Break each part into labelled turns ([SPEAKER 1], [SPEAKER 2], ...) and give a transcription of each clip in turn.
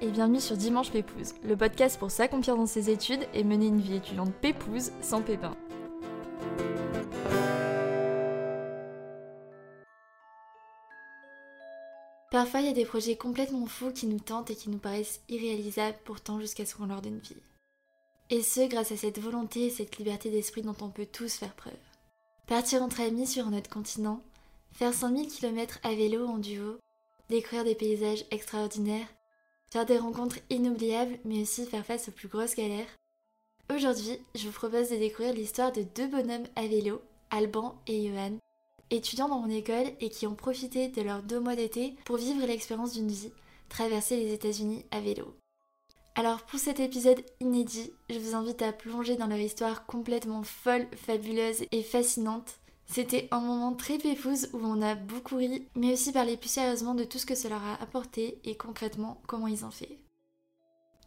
[SPEAKER 1] Et bienvenue sur Dimanche Pépouze, le podcast pour s'accomplir dans ses études et mener une vie étudiante pépouze sans pépin. Parfois, il y a des projets complètement fous qui nous tentent et qui nous paraissent irréalisables pourtant jusqu'à ce qu'on leur donne vie. Et ce, grâce à cette volonté et cette liberté d'esprit dont on peut tous faire preuve. Partir entre amis sur un autre continent, faire 100 000 km à vélo en duo, découvrir des paysages extraordinaires, faire des rencontres inoubliables, mais aussi faire face aux plus grosses galères. Aujourd'hui, je vous propose de découvrir l'histoire de deux bonhommes à vélo, Alban et Johan, étudiants dans mon école et qui ont profité de leurs deux mois d'été pour vivre l'expérience d'une vie, traverser les États-Unis à vélo. Alors pour cet épisode inédit, je vous invite à plonger dans leur histoire complètement folle, fabuleuse et fascinante. C'était un moment très pépouze où on a beaucoup ri, mais aussi parlé plus sérieusement de tout ce que ça leur a apporté et concrètement comment ils ont fait.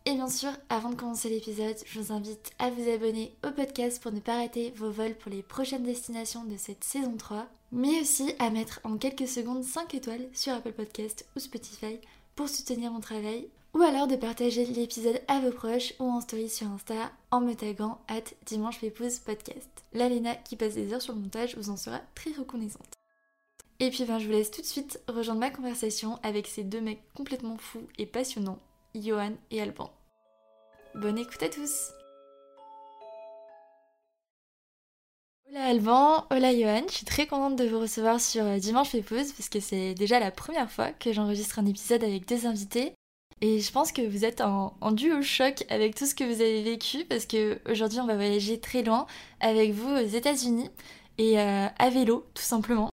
[SPEAKER 1] Et bien sûr, avant de commencer l'épisode, je vous invite à vous abonner au podcast pour ne pas rater vos vols pour les prochaines destinations de cette saison 3, mais aussi à mettre en quelques secondes 5 étoiles sur Apple Podcast ou Spotify pour soutenir mon travail ou alors de partager l'épisode à vos proches ou en story sur Insta en me taguant at Dimanche Podcast. La Léna qui passe des heures sur le montage vous en sera très reconnaissante. Et puis ben, je vous laisse tout de suite rejoindre ma conversation avec ces deux mecs complètement fous et passionnants, Johan et Alban. Bonne écoute à tous Hola Alban, hola Johan, je suis très contente de vous recevoir sur euh, Dimanche Pépouze parce que c'est déjà la première fois que j'enregistre un épisode avec deux invités et je pense que vous êtes en, duo choc avec tout ce que vous avez vécu parce que aujourd'hui on va voyager très loin avec vous aux États-Unis et euh, à vélo tout simplement.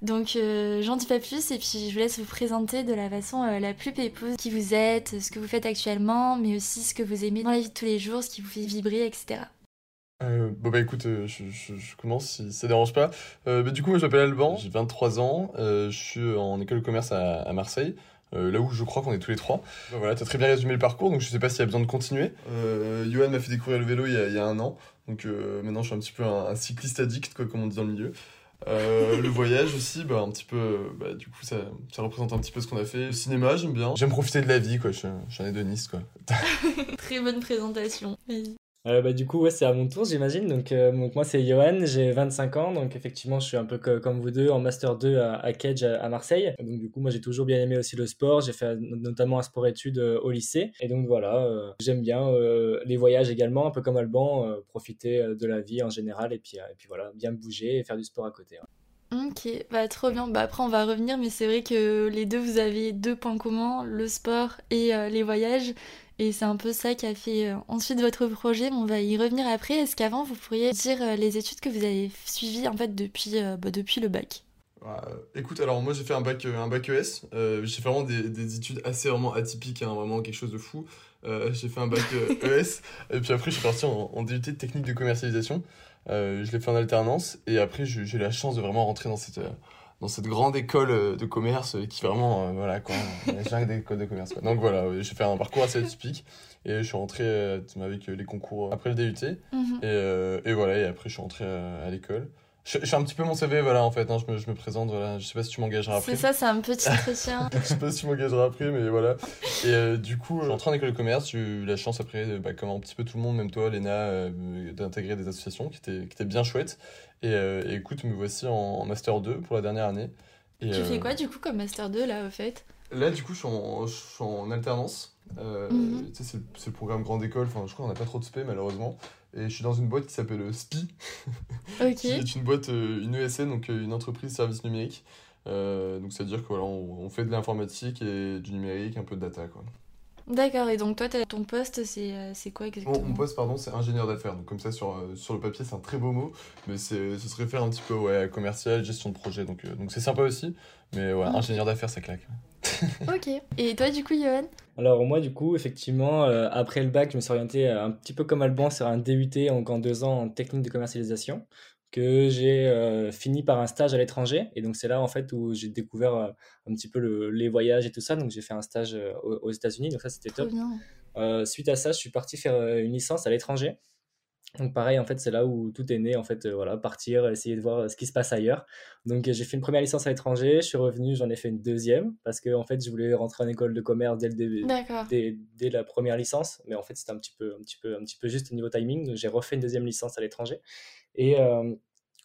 [SPEAKER 1] Donc euh, j'en dis pas plus et puis je vous laisse vous présenter de la façon euh, la plus pépouse qui vous êtes, ce que vous faites actuellement, mais aussi ce que vous aimez dans la vie de tous les jours, ce qui vous fait vibrer, etc.
[SPEAKER 2] bon bah écoute, je, commence si ça dérange pas. Bah, du coup moi je m'appelle Alban, j'ai 23 ans, je suis en école de commerce à Marseille. Euh, là où je crois qu'on est tous les trois. voilà, tu as très bien résumé le parcours, donc je sais pas s'il y a besoin de continuer. Euh, Johan m'a fait découvrir le vélo il y a, un an, donc euh, maintenant je suis un petit peu un, cycliste addict, quoi, comme on dit dans le milieu. Euh, le voyage aussi, bah, un petit peu, bah, du coup, ça, ça représente un petit peu ce qu'on a fait. Le cinéma, j'aime bien. J'aime profiter de la vie, quoi. Je, je suis un hédoniste, quoi.
[SPEAKER 1] Très bonne présentation.
[SPEAKER 3] Euh, bah, du coup, ouais, c'est à mon tour, j'imagine. Donc, euh, donc, moi, c'est Johan, j'ai 25 ans. Donc, effectivement, je suis un peu comme vous deux en Master 2 à, à Cage à, Marseille. Donc, du coup, moi, j'ai toujours bien aimé aussi le sport. J'ai fait notamment un sport-études euh, au lycée. Et donc, voilà, j'aime bien les voyages également, un peu comme Alban, profiter de la vie en général. Et puis, et puis voilà, bien bouger et faire du sport à côté.
[SPEAKER 1] Ok, bah trop bien. Bah après on va revenir, mais c'est vrai que les deux vous avez deux points communs, le sport et les voyages. Et c'est un peu ça qui a fait euh, ensuite votre projet. On va y revenir après. Est-ce qu'avant, vous pourriez dire euh, les études que vous avez suivies en fait depuis, euh, bah, depuis le bac?
[SPEAKER 2] Écoute, alors moi j'ai fait un bac, un bac ES. j'ai fait vraiment des, des, études assez vraiment atypiques, hein, vraiment quelque chose de fou. j'ai fait un bac ES et puis après je suis parti en, en DUT de technique de commercialisation. je l'ai fait en alternance et après j'ai eu la chance de vraiment rentrer dans cette dans cette grande école euh, de commerce euh, qui vraiment, euh, voilà quoi, j'ai des écoles de commerce. Quoi. Donc voilà, j'ai fait un parcours assez atypique et je suis rentré avec les concours après le DUT. Mhm. et, et, voilà, et après je suis rentré à l'école. Je, suis un petit peu mon CV, voilà, en fait, hein, je, me, je, me, présente, voilà, je sais pas si tu m'engageras après.
[SPEAKER 1] C'est ça, c'est un petit entretien.
[SPEAKER 2] je sais pas si tu m'engageras après, mais voilà. Et du coup, je suis rentré en école de commerce, j'ai eu la chance après, bah, comme un petit peu tout le monde, même toi, Léna, d'intégrer des associations qui étaient, qui étaient bien chouettes. Euh, et, écoute, me voici en, Master 2 pour la dernière année.
[SPEAKER 1] Et, tu fais euh, quoi du coup comme Master 2 là au fait?
[SPEAKER 2] Là du coup je suis en, je suis en alternance. Euh, mhm. c'est le, programme grande école, enfin je crois qu'on n'a pas trop de SP malheureusement. Et je suis dans une boîte qui s'appelle SPI,
[SPEAKER 1] Ok.
[SPEAKER 2] qui est une boîte, une ESN, donc une entreprise service numérique. donc c'est à dire qu'on on fait de l'informatique et du numérique, un peu de data quoi.
[SPEAKER 1] D'accord, et donc toi, ton poste, c'est euh, quoi exactement
[SPEAKER 2] Mon poste, pardon, c'est ingénieur d'affaires. Donc comme ça, sur, euh, sur le papier, c'est un très beau mot, mais ce se réfère un petit peu ouais, commercial, gestion de projet. Donc euh, donc c'est sympa aussi, mais ouais, ingénieur d'affaires, ça claque.
[SPEAKER 1] ok. Et toi, du coup, Johan?
[SPEAKER 3] Alors moi, du coup, effectivement, après le bac, je me suis orienté un petit peu comme Alban sur un DUT en, en deux ans en technique de commercialisation que j'ai euh, fini par un stage à l'étranger. Et donc, c'est là, en fait, où j'ai découvert euh, un petit peu le, les voyages et tout ça. Donc, j'ai fait un stage euh, aux, États-Unis. Donc, ça, c'était top. suite à ça, je suis parti faire une licence à l'étranger. Donc pareil, en fait, c'est là où tout est né, en fait, voilà, partir, essayer de voir ce qui se passe ailleurs. Donc j'ai fait une première licence à l'étranger, je suis revenu, j'en ai fait une deuxième, parce que en fait, je voulais rentrer en école de commerce dès, le début, dès, dès, la première licence, mais en fait, c'était un petit peu, un petit peu, un petit peu juste au niveau timing, donc j'ai refait une deuxième licence à l'étranger. Et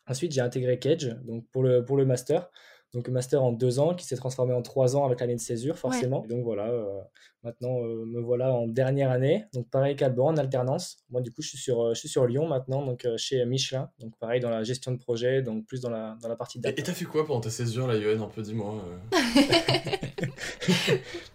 [SPEAKER 3] ensuite, j'ai intégré Cage, donc pour le, pour le master donc master en deux ans qui s'est transformé en trois ans avec l'année de césure forcément. Donc voilà, euh, maintenant euh, me voilà en dernière année. Donc pareil qu'Alban en alternance. Moi du coup je suis sur, euh, je suis sur Lyon maintenant, donc chez Michelin. Donc pareil dans la gestion de projet, donc plus dans la, dans la partie
[SPEAKER 2] data. Et t'as fait quoi pendant ta césure là Yoann Un peu dis-moi.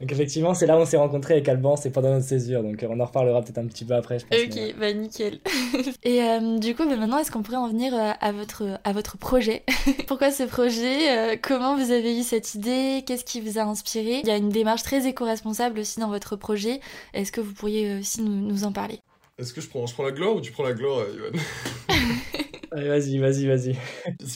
[SPEAKER 3] donc effectivement c'est là où on s'est rencontré avec Alban, c'est pendant notre césure. Donc on en reparlera peut-être un petit peu après je pense.
[SPEAKER 1] Ok, bah nickel. Et du coup bah, maintenant est-ce qu'on pourrait en venir à, votre, à votre projet? Pourquoi ce projet Comment vous avez eu cette idée? Qu'est-ce qui vous a inspiré? Il y a une démarche très éco-responsable aussi dans votre projet. Est-ce que vous pourriez aussi nous, en parler?
[SPEAKER 2] Est-ce que je prends, je prends la gloire ou tu prends la gloire, Yoann
[SPEAKER 3] Allez, vas-y, vas-y, vas-y.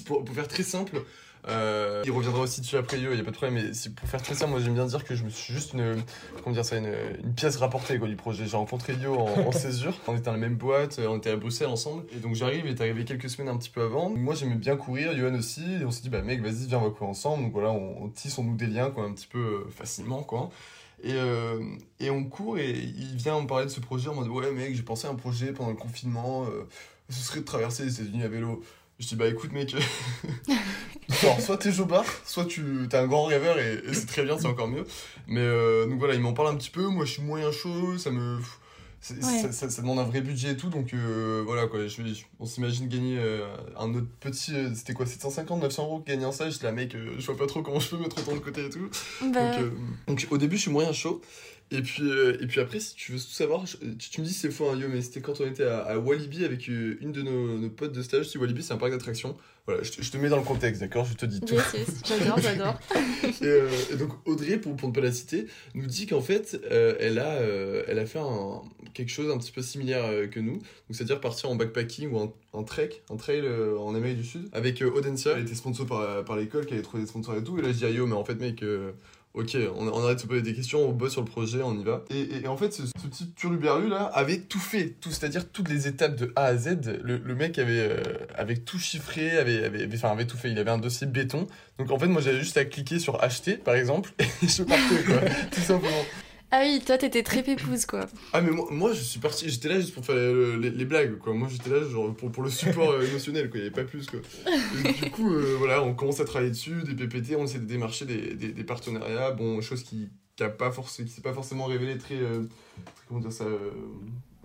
[SPEAKER 2] Pour, pour, faire très simple, euh, il reviendra aussi dessus après Yo, il n'y a pas de problème. Mais pour faire très simple, moi j'aime bien dire que je me suis juste une, comment dire ça, une, une pièce rapportée quoi, du projet. J'ai rencontré Yo en, césure, on était dans la même boîte, on était à Bruxelles ensemble. Et donc j'arrive, il est arrivé quelques semaines un petit peu avant. Moi j'aimais bien courir, Yohan aussi. Et on s'est dit, bah mec, vas-y, viens, on va courir ensemble. Donc voilà, on, tisse, on nous des liens quoi, un petit peu euh, facilement. quoi. Et, euh, et, on court et il vient me parler de ce projet en mode ouais mec j'ai pensé à un projet pendant le confinement, ce serait de traverser les États-Unis à vélo. Je dis bah écoute mec, Alors, soit t'es jobard, soit tu t'es un grand rêveur et, c'est très bien, c'est encore mieux. Mais euh, donc voilà, il m'en parle un petit peu. Moi, je suis moyen chaud, ça me. Ça, ça, demande un vrai budget et tout, donc euh, voilà quoi. Je, on s'imagine gagner euh, un autre petit. C'était quoi 750, 900 euros gagner en ça Je dis la mec, je vois pas trop comment je peux mettre autant de côté et tout. Bah donc, donc, au début, je suis moyen chaud. Et puis, euh, et puis après, si tu veux tout savoir, tu, me dis c'est faux, hein, yo, mais c'était quand on était à, Walibi avec euh, une de nos, nos, potes de stage. Si Walibi, c'est un parc d'attractions. Voilà, je, te mets dans le contexte, d'accord? Je te dis tout.
[SPEAKER 1] j'adore, j'adore.
[SPEAKER 2] Euh, et, donc, Audrey, pour, pour ne pas la citer, nous dit qu'en fait, elle, a, elle a fait un, quelque chose un petit peu similaire que nous. c'est-à-dire partir en backpacking ou en, trek, en trail en Amérique du Sud, avec Audencia. Elle était sponsor par, par l'école, qui avait trouvé des sponsors et tout. Et là, je dis, ah, yo, mais en fait, mec ok, on, arrête de se poser des questions, on bosse sur le projet, on y va. Et, en fait, ce, petit turluberlu là avait tout fait, tout, c'est-à-dire toutes les étapes de A à Z. Le, mec avait, euh, tout chiffré, avait, avait, enfin, avait tout fait. Il avait un dossier béton. Donc en fait, moi j'avais juste à cliquer sur acheter par exemple, et je partais quoi, tout simplement.
[SPEAKER 1] Ah oui, toi t'étais très pépouse quoi.
[SPEAKER 2] Ah mais moi, moi je suis parti, j'étais là juste pour faire les, blagues quoi. Moi j'étais là genre pour, pour le support euh, émotionnel quoi, il n'y avait pas plus quoi. du coup euh, voilà, on commence à travailler dessus, des PPT, on essaie de démarcher des, des, partenariats, bon, chose qui qui pas qui s'est pas forcément révélé très, euh, comment dire ça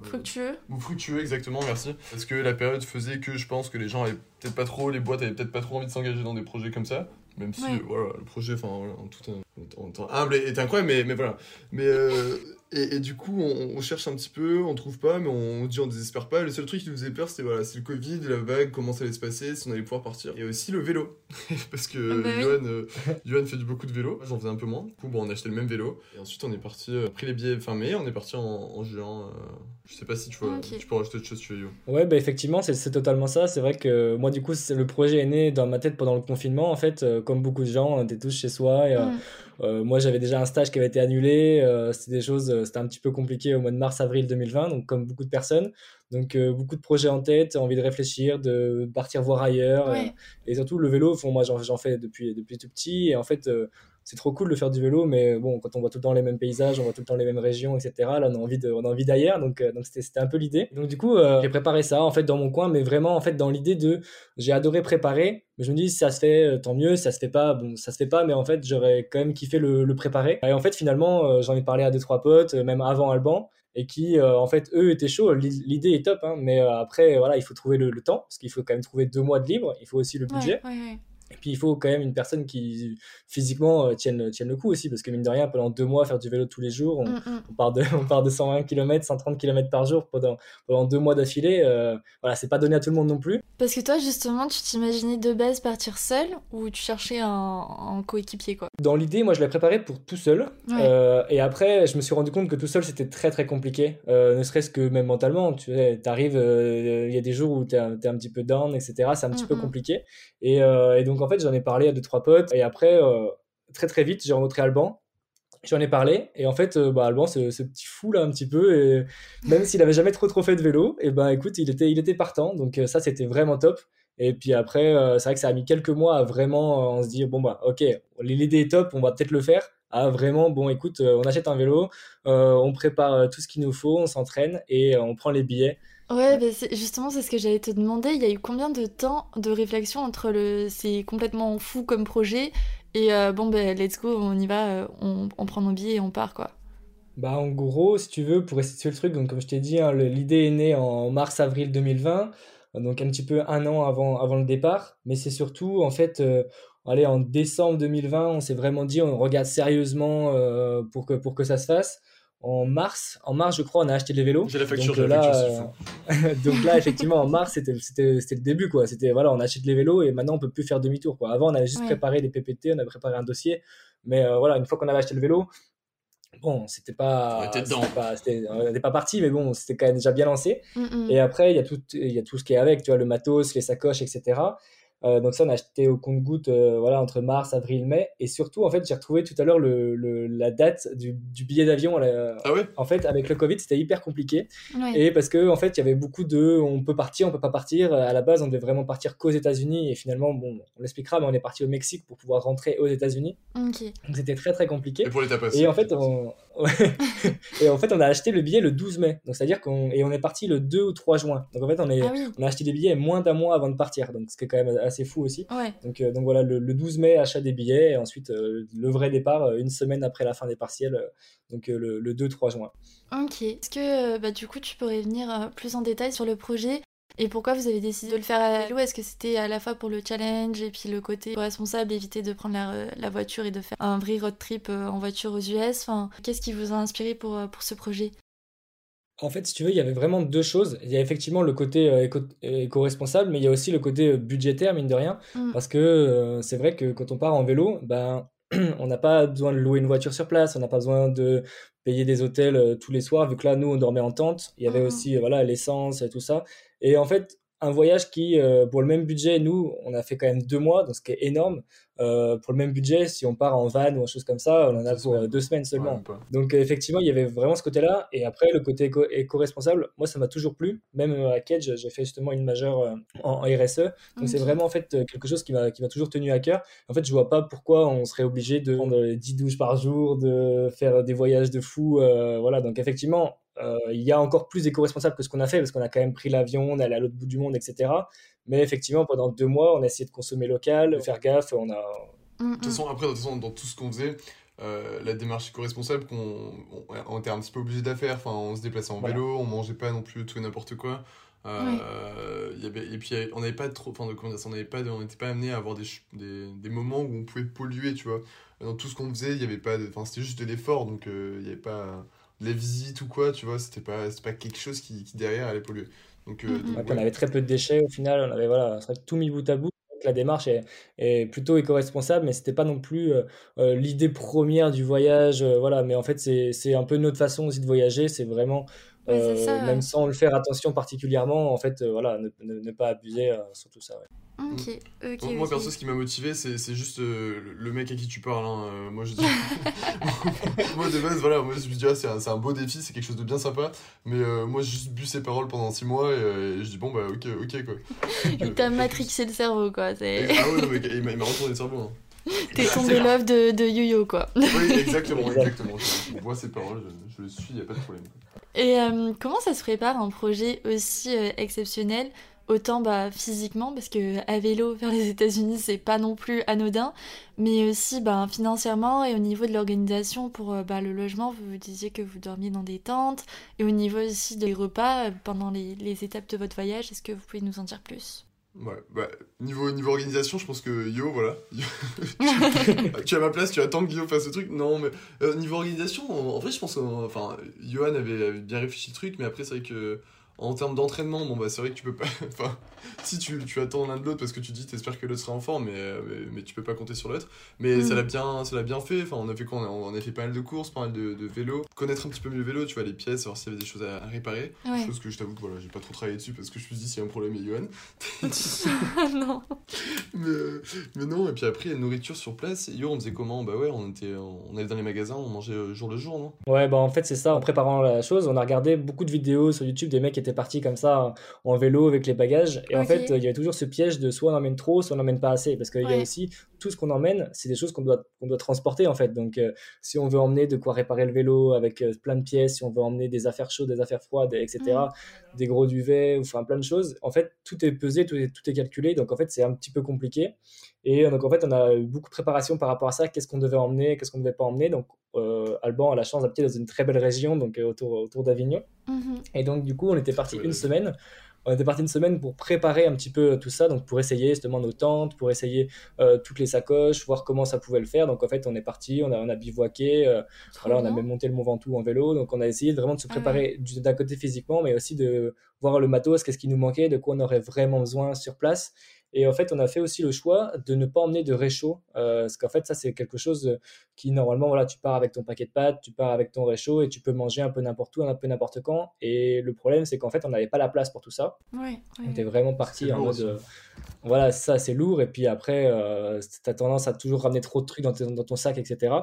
[SPEAKER 1] Fructueux.
[SPEAKER 2] Ou fructueux, exactement, merci. Parce que la période faisait que je pense que les gens avaient peut-être pas trop, les boîtes avaient peut-être pas trop envie de s'engager dans des projets comme ça. Même si, voilà, le projet, enfin, voilà, en tout en, temps humble est incroyable, mais, mais voilà. Mais, euh, et, et, du coup, on, cherche un petit peu, on trouve pas, mais on, dit on désespère pas. Le seul truc qui nous faisait peur, c'était voilà, le Covid, la vague, comment ça allait se passer, si on allait pouvoir partir. Et aussi le vélo. Parce que ah bah euh, fait du beaucoup de vélo, j'en faisais un peu moins. Du coup, bon, on a acheté le même vélo. Et ensuite, on est parti, euh, pris les billets fin mai, on est parti en, en juin. je sais pas si tu, vois, tu peux rajouter autre chose, tu veux,
[SPEAKER 3] Ouais, bah effectivement, c'est totalement ça. C'est vrai que moi, du coup, le projet est né dans ma tête pendant le confinement. En fait, comme beaucoup de gens, on était tous chez soi. Et, mm. Euh, moi, j'avais déjà un stage qui avait été annulé. Euh, c'était des choses, euh, c'était un petit peu compliqué au mois de mars-avril 2020, donc comme beaucoup de personnes. Donc beaucoup de projets en tête, envie de réfléchir, de partir voir ailleurs. et surtout le vélo, moi j'en fais depuis, depuis tout petit. Et en fait, c'est trop cool de faire du vélo, mais bon, quand on voit tout le temps les mêmes paysages, on voit tout le temps les mêmes régions, etc. Là, on a envie on a envie d'ailleurs, donc donc c'était un peu l'idée. Donc du coup, j'ai préparé ça en fait dans mon coin, mais vraiment en fait dans l'idée de, j'ai adoré préparer, mais je me dis, si ça se fait, euh, tant mieux. Si ça se fait pas, bon, ça se fait pas, mais en fait, j'aurais quand même kiffé le, préparer. Et en fait, finalement, euh, j'en ai parlé à deux, trois potes, euh, même avant Alban, et qui, en fait, eux étaient chauds. L'idée est top, hein, mais après, voilà, il faut trouver le, temps, parce qu'il faut quand même trouver deux mois de libre. Il faut aussi le budget. Et puis il faut quand même une personne qui physiquement euh, tienne, tienne le coup aussi, parce que mine de rien, pendant deux mois, faire du vélo tous les jours, on, mm, mm. part, de, on part de 120 km, 130 km par jour pendant, pendant deux mois d'affilée. Euh, voilà, c'est pas donné à tout le monde non plus.
[SPEAKER 1] Parce que toi, justement, tu t'imaginais de base partir seul ou tu cherchais un, coéquipier quoi?
[SPEAKER 3] Dans l'idée, moi je l'ai préparé pour tout seul. Euh, et après, je me suis rendu compte que tout seul c'était très très compliqué, ne serait-ce que même mentalement. Tu sais, arrives, il y a des jours où tu es, un petit peu down, etc. C'est un petit peu mm, compliqué. Et, et donc en fait, j'en ai parlé à deux, trois potes. Et après, euh, très très vite, j'ai rencontré Alban. J'en ai parlé et en fait, euh, bah, Alban, ce, petit fou là un petit peu, et même s'il avait jamais trop trop fait de vélo, et ben écoute, il était, il était partant, donc euh, ça c'était vraiment top. Et puis après, c'est vrai que ça a mis quelques mois à vraiment, on se dit bon bah ok, l'idée est top, on va peut-être le faire. À vraiment bon, écoute, on achète un vélo, on prépare tout ce qu'il nous faut, on s'entraîne et on prend les billets.
[SPEAKER 1] Ouais, bah justement, c'est ce que j'allais te demander. Il y a eu combien de temps de réflexion entre le c'est complètement fou comme projet et euh, bon, ben, let's go, on y va, euh, on, on, prend nos billets et on part, quoi.
[SPEAKER 3] Bah, en gros, si tu veux, pour essayer le truc, donc comme je t'ai dit, hein, l'idée est née en mars-avril 2020, donc un petit peu un an avant, avant le départ, mais c'est surtout, en fait, euh, allez, en décembre 2020, on s'est vraiment dit, on regarde sérieusement euh, pour, que, pour que ça se fasse en mars. En mars, je crois, on a acheté les vélos.
[SPEAKER 2] J'ai la facture,
[SPEAKER 3] donc,
[SPEAKER 2] là,
[SPEAKER 3] euh... donc là, effectivement, en mars, c'était le début, quoi. C'était voilà, on achète les vélos et maintenant on peut plus faire demi-tour, quoi. Avant, on avait juste ouais. préparé des PPT, on avait préparé un dossier, mais euh, voilà, une fois qu'on avait acheté le vélo, bon, c'était pas,
[SPEAKER 2] on.
[SPEAKER 3] Pas, n'était pas parti, mais bon, c'était quand même déjà bien lancé.
[SPEAKER 1] Mm -hmm.
[SPEAKER 3] Et après, il y a tout, il y a tout ce qui est avec, tu vois, le matos, les sacoches, etc. Euh, donc ça, on a acheté au compte-goutte euh, voilà, entre mars, avril, mai. Et surtout, en fait, j'ai retrouvé tout à l'heure le, le, la date du, du billet d'avion.
[SPEAKER 2] Ah ouais?
[SPEAKER 3] en fait, avec le Covid, c'était hyper compliqué.
[SPEAKER 1] Ouais.
[SPEAKER 3] Et parce qu'en en fait, il y avait beaucoup de on peut partir, on peut pas partir. À la base, on devait vraiment partir qu'aux États-Unis. Et finalement, bon, on l'expliquera, mais on est parti au Mexique pour pouvoir rentrer aux États-Unis.
[SPEAKER 1] Okay.
[SPEAKER 3] Donc c'était très très compliqué.
[SPEAKER 2] Et pour les tapas.
[SPEAKER 3] Et en fait, on... et en fait, on a acheté le billet le 12 mai. Donc c'est-à-dire qu'on et on est parti le 2 ou 3 juin. Donc en fait, on, est...
[SPEAKER 1] ah oui.
[SPEAKER 3] on a acheté des billets moins d'un mois avant de partir. Donc ce qui est quand même assez fou aussi.
[SPEAKER 1] Ouais.
[SPEAKER 3] Donc, euh, donc voilà, le, le, 12 mai, achat des billets, et ensuite euh, le vrai départ euh, une semaine après la fin des partiels, donc le, le 2-3 juin.
[SPEAKER 1] Ok. Est-ce que bah, du coup tu pourrais venir plus en détail sur le projet et pourquoi vous avez décidé de le faire à vélo Est-ce que c'était à la fois pour le challenge et puis le côté responsable, éviter de prendre la, la voiture et de faire un vrai road trip en voiture aux US enfin, Qu'est-ce qui vous a inspiré pour, pour ce projet?
[SPEAKER 3] En fait, si tu veux, il y avait vraiment deux choses. Il y a effectivement le côté euh, éco- éco-responsable, mais il y a aussi le côté budgétaire, mine de rien.
[SPEAKER 1] Mm.
[SPEAKER 3] Parce que euh, c'est vrai que quand on part en vélo, ben, on n'a pas besoin de louer une voiture sur place, on n'a pas besoin de payer des hôtels euh, tous les soirs, vu que là, nous, on dormait en tente. Il y avait
[SPEAKER 1] Mhm.
[SPEAKER 3] aussi euh, voilà l'essence et tout ça. Et en fait, un voyage qui, euh, pour le même budget, nous, on a fait quand même deux mois, donc ce qui est énorme. Euh, pour le même budget, si on part en van ou autre chose comme ça, on en a pour euh, deux semaines seulement. Donc euh, effectivement, il y avait vraiment ce côté-là. Et après, le côté éco- éco-responsable, moi, ça m'a toujours plu. Même à Kedge, j'ai fait justement une majeure euh, en, en RSE. Donc c'est
[SPEAKER 1] Ok.
[SPEAKER 3] vraiment en fait quelque chose qui m'a toujours tenu à cœur. En fait, je vois pas pourquoi on serait obligé de prendre euh, 10 douches par jour, de faire des voyages de fou. euh, voilà, donc effectivement, il y a encore plus éco-responsable que ce qu'on a fait parce qu'on a quand même pris l'avion, on est allé à l'autre bout du monde, etc. Mais effectivement, pendant deux mois, on a essayé de consommer local, de faire gaffe. On a
[SPEAKER 1] Mm,
[SPEAKER 2] De toute façon, après, de toute façon, dans tout ce qu'on faisait, euh, la démarche éco-responsable, qu'on, on, on était un petit peu obligé de la faire. Enfin, on se déplaçait en
[SPEAKER 3] Voilà.
[SPEAKER 2] vélo, on mangeait pas non plus tout et n'importe quoi. Euh, il y avait, et puis, on n'avait pas trop, enfin, on n'avait pas, de- on n'était pas amené à avoir des, des, des moments où on pouvait polluer, tu vois. Dans tout ce qu'on faisait, il y avait pas, enfin, c'était juste de l'effort, donc euh, il y avait pas de la visite ou quoi, tu vois. C'était pas, pas quelque chose qui, qui derrière allait polluer. Donc, euh, donc,
[SPEAKER 3] Ouais, puis
[SPEAKER 2] ouais.
[SPEAKER 3] on avait très peu de déchets au final. On avait voilà, c'est vrai que tout mis bout à bout. Donc La démarche est, est plutôt éco-responsable, mais c'était pas non plus euh, euh, l'idée première du voyage. euh, voilà, mais en fait, c'est c'est un peu notre façon aussi de voyager. C'est vraiment,
[SPEAKER 1] Ouais, c'est
[SPEAKER 3] euh,
[SPEAKER 1] ça.
[SPEAKER 3] même sans le faire attention particulièrement, en fait, euh, voilà, ne, ne- ne pas abuser euh, sur tout ça. Ouais.
[SPEAKER 1] Ok, ok.
[SPEAKER 2] Donc, moi,
[SPEAKER 1] ok.
[SPEAKER 2] perso, ce qui m'a motivé, c'est c'est juste euh, le- mec à qui tu parles. hein. Euh, moi, je dis. moi, de base, voilà, moi, je me dis, ah, c'est un, c'est un beau défi, c'est quelque chose de bien sympa. Mais euh, moi, j'ai juste bu ses paroles pendant 6 mois et, euh, et je dis, bon, bah, ok, ok, quoi.
[SPEAKER 1] Il t'a matrixé le cerveau, quoi.
[SPEAKER 2] Et- ah ouais, non, mais il m'a il m'a retourné le cerveau. hein.
[SPEAKER 1] T'es tombé love de, de yo-yo, quoi.
[SPEAKER 2] Oui, exactement, exactement. Je, vois ses paroles, je, je le suis, y a pas de problème.
[SPEAKER 1] Et euh, comment ça se prépare un projet aussi euh, exceptionnel Autant bah, physiquement, parce que à vélo vers les États-Unis, c'est pas non plus anodin, mais aussi bah, financièrement et au niveau de l'organisation pour euh, bah, le logement. Vous disiez que vous dormiez dans des tentes, et au niveau aussi des repas euh, pendant les, les étapes de votre voyage, est-ce que vous pouvez nous en dire plus?
[SPEAKER 2] Ouais, bah, niveau, niveau organisation, je pense que Yo, voilà. tu as ma place, tu attends que Guillaume fasse le truc. Non, mais euh, niveau organisation, en, en vrai, je pense enfin, Johan avait, avait bien réfléchi le truc, mais après, c'est vrai que En termes d'entraînement, bon bah c'est vrai que tu peux pas. enfin, si tu, tu attends l'un de l'autre parce que tu dis t'espères que l'autre sera en forme, mais, euh, mais, mais tu peux pas compter sur l'autre. Mais
[SPEAKER 1] Mm.
[SPEAKER 2] ça l'a bien, ça l'a bien fait. Enfin, on a fait quoi? On a, on a fait pas mal de courses, pas mal de, de vélo. Connaître un petit peu mieux le vélo, tu vois les pièces, savoir s'il y avait des choses à, à réparer.
[SPEAKER 1] Ouais.
[SPEAKER 2] Chose que je t'avoue que voilà, j'ai pas trop travaillé dessus parce que je me suis dit s'il y a un problème, il y a Johan.
[SPEAKER 1] non.
[SPEAKER 2] Mais, mais non, et puis après, la nourriture sur place. Yo, on faisait comment? Bah ouais, on, était, on allait dans les magasins, on mangeait euh, jour le jour, non?
[SPEAKER 3] Ouais, bah en fait, c'est ça. En préparant la chose, on a regardé beaucoup de vidéos sur YouTube des mecs qui étaient partis comme ça en vélo avec les bagages. Et en fait, il y avait toujours ce piège de soit on emmène trop, soit on n'emmène pas assez. Parce qu'il y a
[SPEAKER 1] Ouais.
[SPEAKER 3] aussi tout ce qu'on emmène, c'est des choses qu'on doit, qu'on doit transporter en fait. Donc, euh, si on veut emmener de quoi réparer le vélo avec euh, plein de pièces, si on veut emmener des affaires chaudes, des affaires froides, etc., des gros duvets, enfin plein de choses, en fait, tout est pesé, tout est, tout est calculé. Donc, en fait, c'est un petit peu compliqué. Et euh, donc, en fait, on a eu beaucoup de préparation par rapport à ça. Qu'est-ce qu'on devait emmener, qu'est-ce qu'on ne devait pas emmener? Donc, euh, Alban a la chance d'habiter dans une très belle région, donc euh, autour, autour d'Avignon.
[SPEAKER 1] Mhm.
[SPEAKER 3] Et donc, du coup, on était parti une semaine. On était parti une semaine pour préparer un petit peu tout ça, donc pour essayer justement nos tentes, pour essayer euh, toutes les sacoches, voir comment ça pouvait le faire. Donc en fait, on est parti, on a, on a bivouaqué, euh, voilà, on a même monté le Mont Ventoux en vélo. Donc on a essayé vraiment de se
[SPEAKER 1] Ah
[SPEAKER 3] préparer du- d'un côté physiquement, mais aussi de voir le matos, qu'est-ce qui nous manquait, de quoi on aurait vraiment besoin sur place. Et en fait, on a fait aussi le choix de ne pas emmener de réchaud, euh, parce qu'en fait, ça, c'est quelque chose qui, normalement, voilà, tu pars avec ton paquet de pâtes, tu pars avec ton réchaud et tu peux manger un peu n'importe où, un peu n'importe quand. Et le problème, c'est qu'en fait, on n'avait pas la place pour tout ça.
[SPEAKER 1] Ouais, ouais.
[SPEAKER 3] On était vraiment parti en mode. euh, voilà, ça, c'est lourd. Et puis après, euh, tu as tendance à toujours ramener trop de trucs dans, ton sac, etc.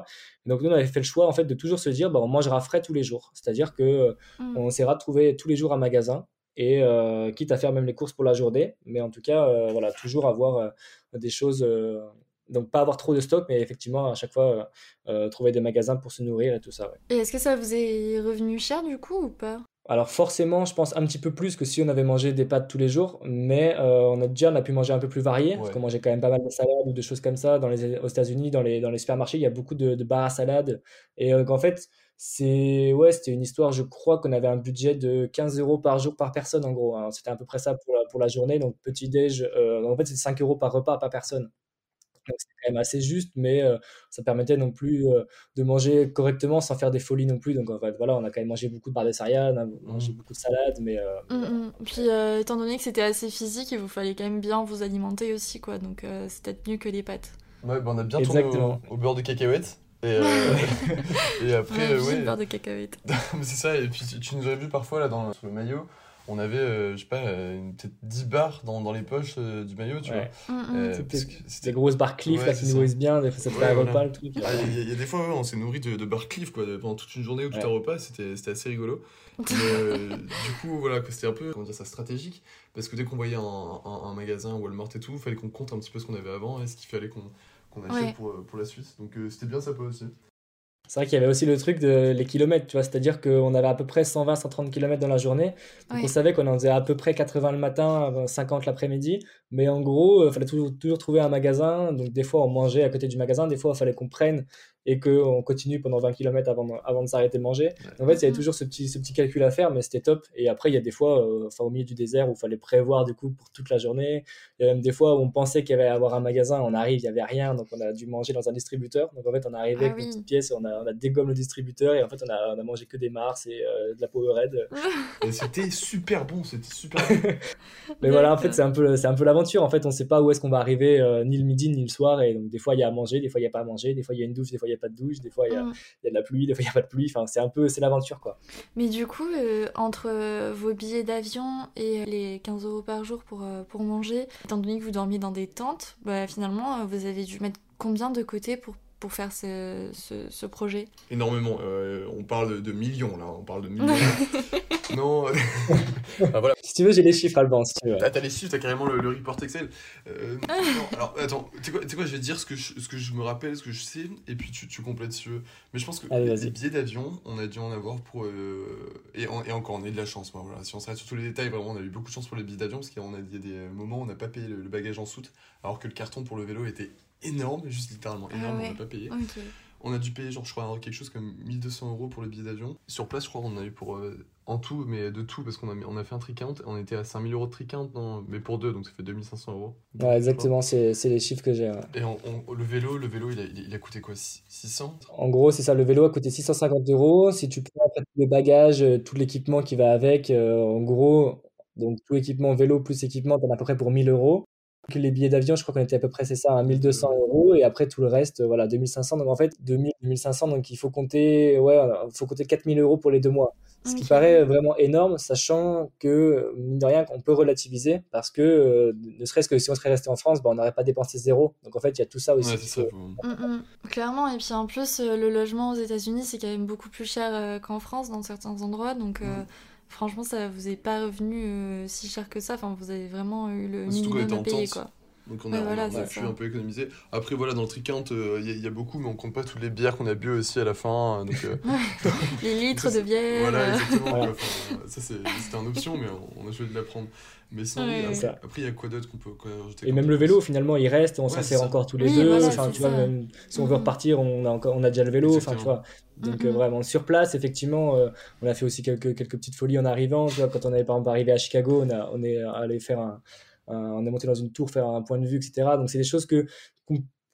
[SPEAKER 3] Donc, nous, on avait fait le choix, en fait, de toujours se dire, bah, on mangera frais tous les jours. C'est-à-dire que euh,
[SPEAKER 1] Mm.
[SPEAKER 3] on essaiera de trouver tous les jours un magasin. Et euh, quitte à faire même les courses pour la journée, mais en tout cas, euh, voilà, toujours avoir euh, des choses, euh, donc pas avoir trop de stock, mais effectivement à chaque fois euh, euh, trouver des magasins pour se nourrir et tout ça. ouais.
[SPEAKER 1] Et est-ce que ça vous est revenu cher du coup ou pas?
[SPEAKER 3] Alors forcément, je pense un petit peu plus que si on avait mangé des pâtes tous les jours, mais euh, on a déjà on a pu manger un peu plus varié, parce
[SPEAKER 2] Ouais.
[SPEAKER 3] qu'on mangeait quand même pas mal de salades ou de choses comme ça. Dans les, aux États-Unis, dans les, dans les supermarchés, il y a beaucoup de, de bars à salade. Et euh, qu'en fait, c'est ouais, c'était une histoire, je crois qu'on avait un budget de 15 euros par jour par personne en gros. hein. C'était à peu près ça pour la, pour la journée. Donc petit-déj, euh, en fait, c'est 5 euros par repas par personne. Donc c'est quand même assez juste, mais euh, ça permettait non plus euh, de manger correctement sans faire des folies non plus. Donc en fait, voilà, on a quand même mangé beaucoup de barres de céréales, on a mangé
[SPEAKER 2] Mm.
[SPEAKER 3] beaucoup de salades, mais euh,
[SPEAKER 1] Mm, mm. Puis euh, étant donné que c'était assez physique, il vous fallait quand même bien vous alimenter aussi quoi, donc euh, c'est peut-être mieux que les pâtes.
[SPEAKER 2] Ouais, bah on a bien tourné
[SPEAKER 3] Exactement.
[SPEAKER 2] au, au beurre de cacahuète. Et, euh, et après, euh, ouais,
[SPEAKER 1] de cacahuète.
[SPEAKER 2] mais c'est ça. Et puis tu, tu nous aurais vu parfois là dans, sur le maillot, on avait, euh, je sais pas, euh, une- peut-être 10 barres dans, dans les poches euh, du maillot, tu
[SPEAKER 3] ouais.
[SPEAKER 1] Mm, mm.
[SPEAKER 2] vois. Euh,
[SPEAKER 3] C'était-
[SPEAKER 2] parce que
[SPEAKER 3] Des grosses barres Cliff
[SPEAKER 2] Ouais,
[SPEAKER 3] là, qui nourrissent bien, des fois ça te fait un repas le truc.
[SPEAKER 2] Ah, Il y, a- il y a des fois, ouais, on s'est nourri de, de bar Cliff quoi, pendant toute une journée ou tout un repas, c'était c'était assez rigolo. Mais euh, du coup, voilà, que c'était un peu, comment dire ça, stratégique, parce que dès qu'on voyait un, un, un magasin Walmart et tout, il fallait qu'on compte un petit peu ce qu'on avait avant et ce qu'il fallait qu'on qu'on achète
[SPEAKER 1] Ouais.
[SPEAKER 2] pour, euh, pour la suite. Donc euh, c'était bien sympa aussi.
[SPEAKER 3] C'est vrai qu'il y avait aussi le truc de les kilomètres, tu vois, c'est-à-dire qu'on avait à peu près 120-130 km dans la journée. Donc
[SPEAKER 1] Ouais.
[SPEAKER 3] on savait qu'on en faisait à peu près 80 le matin, euh, 50 l'après-midi. Mais en gros, il fallait toujours, toujours trouver un magasin. Donc des fois, on mangeait à côté du magasin, des fois, il fallait qu'on prenne et qu'on continue pendant 20 km avant, de- avant de s'arrêter de manger. En fait, il y avait
[SPEAKER 1] Mhm.
[SPEAKER 3] toujours ce petit, ce petit calcul à faire, mais c'était top. Et après, il y a des fois, euh, enfin, au milieu du désert, où il fallait prévoir du coup pour toute la journée. Il y a même des fois où on pensait qu'il y avait à avoir un magasin, on arrive, il n'y avait rien, donc on a dû manger dans un distributeur. Donc en fait, on est arrivé
[SPEAKER 1] Ah
[SPEAKER 3] avec
[SPEAKER 1] oui.
[SPEAKER 3] une petite pièce, on a, on a dégomme le distributeur et en fait, on a, on a mangé que des Mars et euh, de la Powerade.
[SPEAKER 2] Et c'était super bon, c'était super bon.
[SPEAKER 3] Mais voilà, en fait, c'est un peu, c'est un peu l'aventure. En fait, on sait pas où est-ce qu'on va arriver, euh, ni le midi, ni le soir. Et donc, des fois, il y a à manger, des fois, il n'y a pas à manger, des fois, il y a une douche, des fois, il n'y a pas de douche, des fois, il y a,
[SPEAKER 1] Mm.
[SPEAKER 3] il y a de la pluie, des fois, il n'y a pas de pluie. Enfin, c'est un peu, c'est l'aventure, quoi.
[SPEAKER 1] Mais du coup, euh, entre euh, vos billets d'avion et les 15 euros par jour pour, euh, pour manger, étant donné que vous dormiez dans des tentes, bah, finalement, euh, vous avez dû mettre combien de côté pour, pour faire ce, ce, ce projet
[SPEAKER 2] Énormément. euh, on parle de, de millions là, on parle de millions. non. ah, voilà.
[SPEAKER 3] Si tu veux, j'ai les chiffres, Alban, si tu veux.
[SPEAKER 2] T'as t'as les chiffres, t'as carrément le, le report Excel. Euh, non, alors attends, tu sais quoi, quoi, je vais te dire ce que, je, ce que je me rappelle, ce que je sais, et puis tu, tu complètes si tu veux. Mais je pense que
[SPEAKER 3] Allez,
[SPEAKER 2] les, billets d'avion, on a dû en avoir pour. euh, et, en- et encore, on a eu de la chance. moi, voilà. Si on s'arrête sur tous les détails, vraiment, on a eu beaucoup de chance pour les billets d'avion, parce qu'il y a des moments où on n'a pas payé le, le bagage en soute, alors que le carton pour le vélo était énorme, juste littéralement
[SPEAKER 1] Ah
[SPEAKER 2] énorme, on n'a pas payé. On a dû payer, genre, je crois, quelque chose comme 1200 euros pour le billet d'avion. Sur place, je crois, on a eu pour euh, En tout, mais de tout, parce qu'on a, on a fait un tricount, on était à 5000 euros de tricount, non, mais pour deux, donc ça fait 2500 euros.
[SPEAKER 3] Ouais, exactement, c'est les chiffres que j'ai.
[SPEAKER 2] Et le vélo, le vélo il, a, il a coûté quoi 600
[SPEAKER 3] En gros, c'est ça, le vélo a coûté 650 euros. Si tu prends tous les bagages, euh, tout l'équipement qui va avec, euh, en gros, donc tout équipement vélo plus équipement, t'en as à peu près pour 1000 euros les billets d'avion, je crois qu'on était à peu près, c'est ça, à 1200 euros. Et après, tout le reste, voilà, 2500. Donc en fait, 2000, 2500. Donc il faut compter, ouais, faut compter 4000 euros pour les deux mois. Ce qui paraît vraiment énorme, sachant que, mine de rien, qu'on peut relativiser parce que, euh, ne serait-ce que si on serait resté en France, bah, on n'aurait pas dépensé zéro. Donc en fait, il y a tout ça aussi.
[SPEAKER 2] Ouais, ça,
[SPEAKER 1] mm, mm. Clairement. Et puis en plus, euh, le logement aux États-Unis, c'est quand même beaucoup plus cher euh, qu'en France dans certains endroits. Donc. Mm franchement, ça vous est pas revenu euh, si cher que ça. Enfin, vous avez vraiment eu le minimum à payer, quoi.
[SPEAKER 2] Donc on a, pu un peu économiser. Après voilà, dans le tricount, euh, il y, a beaucoup, mais on compte pas toutes les bières qu'on a bu aussi à la fin. Donc, euh,
[SPEAKER 1] les litres de bière.
[SPEAKER 2] Voilà, exactement. ça c'était une option, mais on, a choisi de la prendre. Mais sinon, après, il y a quoi d'autre qu'on peut
[SPEAKER 3] rajouter Et même le vélo, finalement, il reste, on s'en sert encore tous les deux. enfin, tu vois, même si on veut mm-hmm. repartir, on a, encore, on a déjà le vélo. Enfin, tu vois. Donc, mm-hmm. vraiment, sur place, effectivement, on a fait aussi quelques, quelques petites folies en arrivant. Tu vois, quand on avait par exemple arrivé à Chicago, on, a, on est allé faire un euh, on est monté dans une tour, faire un point de vue, etc. Donc c'est des choses que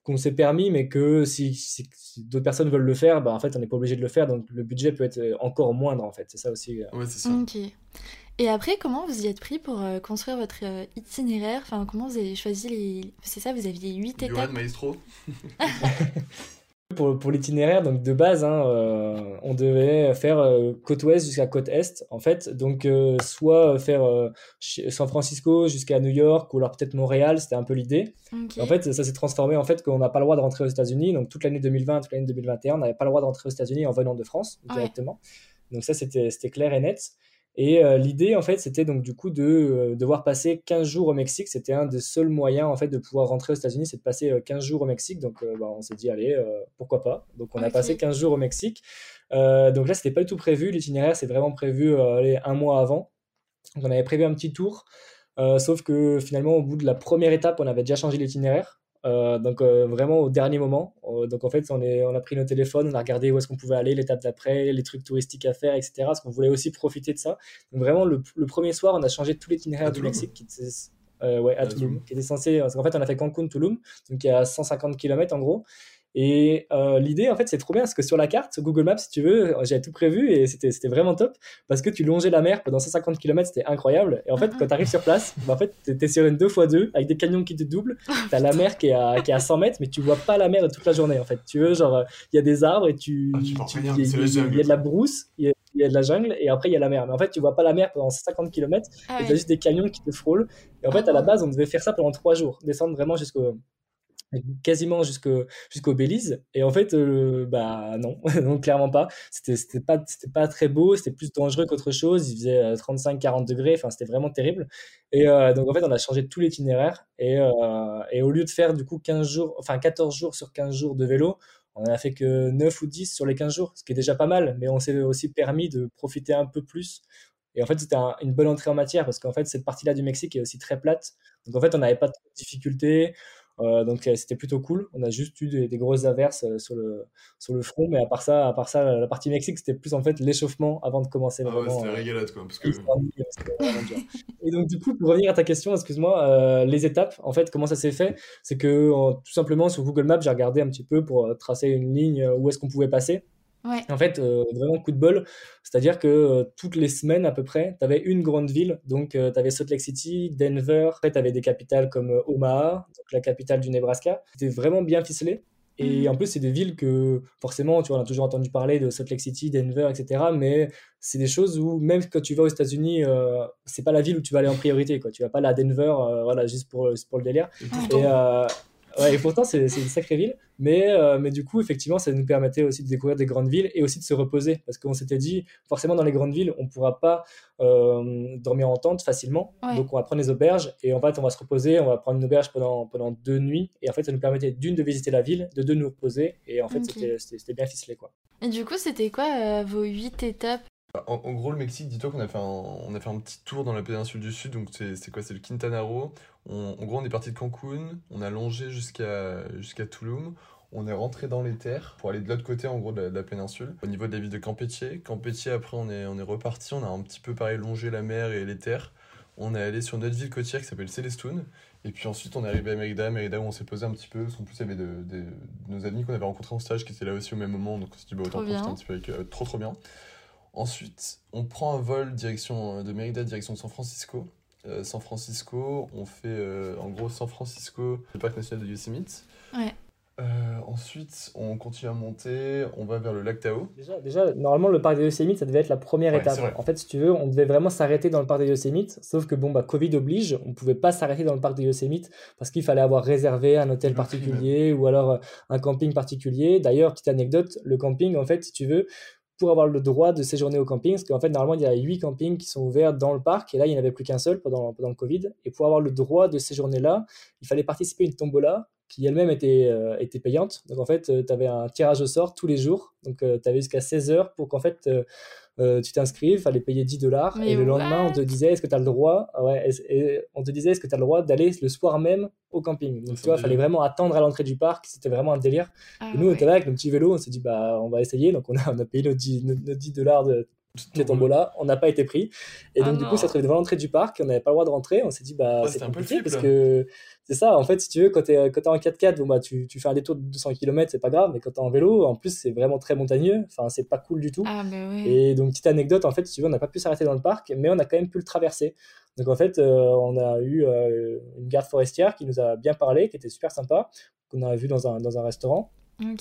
[SPEAKER 3] qu'on s'est permis, mais que si, d'autres personnes veulent le faire, bah, en fait, on n'est pas obligé de le faire, donc le budget peut être encore moindre, en fait. C'est ça aussi.
[SPEAKER 2] Euh. Ouais, c'est ça.
[SPEAKER 1] Ok. Et après, comment vous y êtes pris pour euh, construire votre itinéraire? Enfin, comment vous avez choisi les... C'est ça, vous aviez huit étapes?
[SPEAKER 2] Maestro
[SPEAKER 3] pour, pour l'itinéraire, donc de base, hein, euh, on devait faire euh, côte ouest jusqu'à côte est, en fait. Donc, euh, soit faire San Francisco jusqu'à New York ou alors peut-être Montréal, c'était un peu l'idée. En fait, ça s'est transformé en fait qu'on n'a pas le droit de rentrer aux États-Unis. Donc, toute l'année 2020, toute l'année 2021, on n'avait pas le droit de rentrer aux États-Unis en venant de France directement. Donc, ça, c'était clair et net. Et euh, l'idée, en fait, c'était donc du coup de euh, devoir passer 15 jours au Mexique. C'était un des seuls moyens, en fait, de pouvoir rentrer aux États-Unis, c'est de passer 15 euh, jours au Mexique. Donc, bah, on s'est dit, allez, pourquoi pas. Donc, on a passé 15 jours au Mexique. donc là, c'était pas du tout prévu. L'itinéraire, c'est vraiment prévu un mois avant. Donc, on avait prévu un petit tour. sauf que finalement, au bout de la première étape, on avait déjà changé l'itinéraire. Euh, donc euh, vraiment au dernier moment. Euh, donc en fait, on, est, on a pris nos téléphones, on a regardé où est-ce qu'on pouvait aller, l'étape d'après, les trucs touristiques à faire, etc. Parce qu'on voulait aussi profiter de ça. Donc vraiment, le, premier soir, on a changé tout l'itinéraire du Mexique. Qui était, ouais, à, Tulum, qui était censé. Parce qu'en fait, on a fait Cancun-Tulum, donc il y a 150 km en gros. Et euh, l'idée, en fait, c'est trop bien parce que sur la carte, Google Maps, si tu veux, j'avais tout prévu et c'était vraiment top parce que tu longeais la mer pendant 150 km, c'était incroyable. Et en fait, quand tu arrives sur place, bah, en fait, tu es sur une 2x2 avec des canyons qui te doublent. Tu as la mer qui est, à, qui est à 100 mètres, mais tu vois pas la mer toute la journée. En fait, tu veux, genre, il y a des arbres et tu.
[SPEAKER 2] Ah,
[SPEAKER 3] il y, a de la brousse, il y, a de la jungle et après il y a la mer. Mais en fait, tu vois pas la mer pendant 50 km ah et tu as juste des canyons qui te frôlent. Et en fait, à la ah. base, on devait faire ça pendant 3 jours, descendre vraiment jusqu'au quasiment jusqu'au Belize. Et en fait euh, bah non non clairement pas. C'était c'était pas c'était pas très beau c'était plus dangereux qu'autre chose. Il faisait 35 euh, 40 degrés. Enfin c'était vraiment terrible. Et euh, donc en fait on a changé tout l'itinéraire. Et, et au lieu de faire du coup 15 jours enfin 14 jours sur 15 jours de vélo on a fait que 9 ou 10 sur les 15 jours ce qui est déjà pas mal. Mais on s'est aussi permis de profiter un peu plus. Et en fait, c'était une bonne entrée en matière parce qu'en fait, cette partie-là du Mexique est aussi très plate. Donc en fait, on n'avait pas de difficultés. Euh, donc euh, c'était plutôt cool. On a juste eu des, grosses averses euh, sur le, sur le front, mais à part ça, à part ça la partie Mexique, c'était plus en fait l'échauffement avant de commencer.
[SPEAKER 2] Ah ouais, c'était la régalade quoi. Parce que...
[SPEAKER 3] Et donc du coup, pour revenir à ta question, excuse-moi, les étapes, en fait, comment ça s'est fait? C'est que tout simplement sur Google Maps, j'ai regardé un petit peu pour tracer une ligne où est-ce qu'on pouvait passer. En fait, euh, vraiment coup de bol. C'est-à-dire que euh, toutes les semaines à peu près, tu avais une grande ville. Donc, euh, tu avais Salt Lake City, Denver. Après, tu avais des capitales comme Omaha, donc la capitale du Nebraska. C'était vraiment bien ficelé. Et mmh. en plus, c'est des villes que, forcément, tu vois, on a toujours entendu parler de Salt Lake City, Denver, etc. Mais c'est des choses où, même quand tu vas aux États-Unis, c'est pas la ville où tu vas aller en priorité. Quoi. Tu vas pas aller à Denver, voilà, juste pour, pour le délire. Et, Ouais, et pourtant, c'est une sacrée ville. Mais, euh, mais du coup, effectivement, ça nous permettait aussi de découvrir des grandes villes et aussi de se reposer. Parce qu'on s'était dit, forcément, dans les grandes villes, on ne pourra pas euh, dormir en tente facilement. Donc, on va prendre les auberges et en fait, on va se reposer. On va prendre une auberge pendant, pendant deux nuits. Et en fait, ça nous permettait d'une, de visiter la ville, de deux, de nous reposer. Et en fait, c'était bien ficelé. Quoi.
[SPEAKER 1] Et du coup, c'était quoi euh, vos huit étapes
[SPEAKER 2] en, gros, le Mexique, dis-toi qu'on a, fait un, on a fait un petit tour dans la péninsule du Sud, donc c'est quoi C'est le Quintana Roo. en gros, on est parti de Cancun, on a longé jusqu'à jusqu'à Tulum, on est rentré dans les terres pour aller de l'autre côté en gros de la, péninsule, au niveau de la ville de Campetier. Campetier, après on est, on est reparti, on a un petit peu pareil longé la mer et les terres. On est allé sur une autre ville côtière qui s'appelle Célestune. Et puis ensuite, on est arrivé à Mérida, Mérida où on s'est posé un petit peu. Parce qu'en plus, il y avait de, nos amis qu'on avait rencontrés en stage qui étaient là aussi au même moment. Donc on s'est dit, bah, autant profiter un petit peu avec eux. Trop, trop bien. Ensuite, on prend un vol direction euh, de Mérida, direction de San Francisco. Euh, San Francisco, on fait euh, en gros San Francisco, le parc national de Yosemite.
[SPEAKER 1] Ouais.
[SPEAKER 2] ensuite, on continue à monter, on va vers le lac Tao.
[SPEAKER 3] Déjà, déjà normalement, le parc de Yosemite, ça devait être la première étape. En fait, si tu veux, on devait vraiment s'arrêter dans le parc de Yosemite, sauf que bon, bah, Covid oblige, on ne pouvait pas s'arrêter dans le parc de Yosemite parce qu'il fallait avoir réservé un hôtel particulier ou alors un camping particulier. D'ailleurs, petite anecdote, le camping, en fait, si tu veux, avoir le droit de séjourner au camping, parce qu'en fait, normalement, il y a 8 campings qui sont ouverts dans le parc, et là, il n'y en avait plus qu'un seul pendant, le Covid. Et pour avoir le droit de séjourner là, il fallait participer à une tombola qui elle-même était, euh, payante. Donc, en fait, euh, tu avais un tirage au sort tous les jours. Donc, euh, tu avais jusqu'à 16 heures pour qu'en fait, euh, tu t'inscris, il fallait payer 10 dollars. Et le lendemain, on te disait, est-ce que tu as le droit ouais, et On te disait, est-ce que tu as le droit d'aller le soir même au camping? Donc, tu vois, il fallait vraiment attendre à l'entrée du parc. C'était vraiment un délire. Ah et nous, on était là avec nos petits vélos, on s'est dit, bah, on va essayer. Donc, on a, on a payé nos 10, nos 10 dollars de, les tombola, on n'a pas été pris. Et donc, ah du coup, ça se trouve devant l'entrée du parc, on n'avait pas le droit de rentrer. On s'est dit, bah, c'est compliqué parce que c'est ça, en fait, si tu veux, quand tu es, en 4x4, bon, bah, tu, tu, fais un détour de 200 km, c'est pas grave, mais quand tu es en vélo, en plus, c'est vraiment très montagneux. Enfin, c'est pas cool du tout.
[SPEAKER 1] Ah,
[SPEAKER 3] Et donc, petite anecdote, en fait, si tu veux, on n'a pas pu s'arrêter dans le parc, mais on a quand même pu le traverser. Donc, en fait, euh, on a eu euh, une garde forestière qui nous a bien parlé, qui était super sympa, qu'on a vu dans un, dans un restaurant.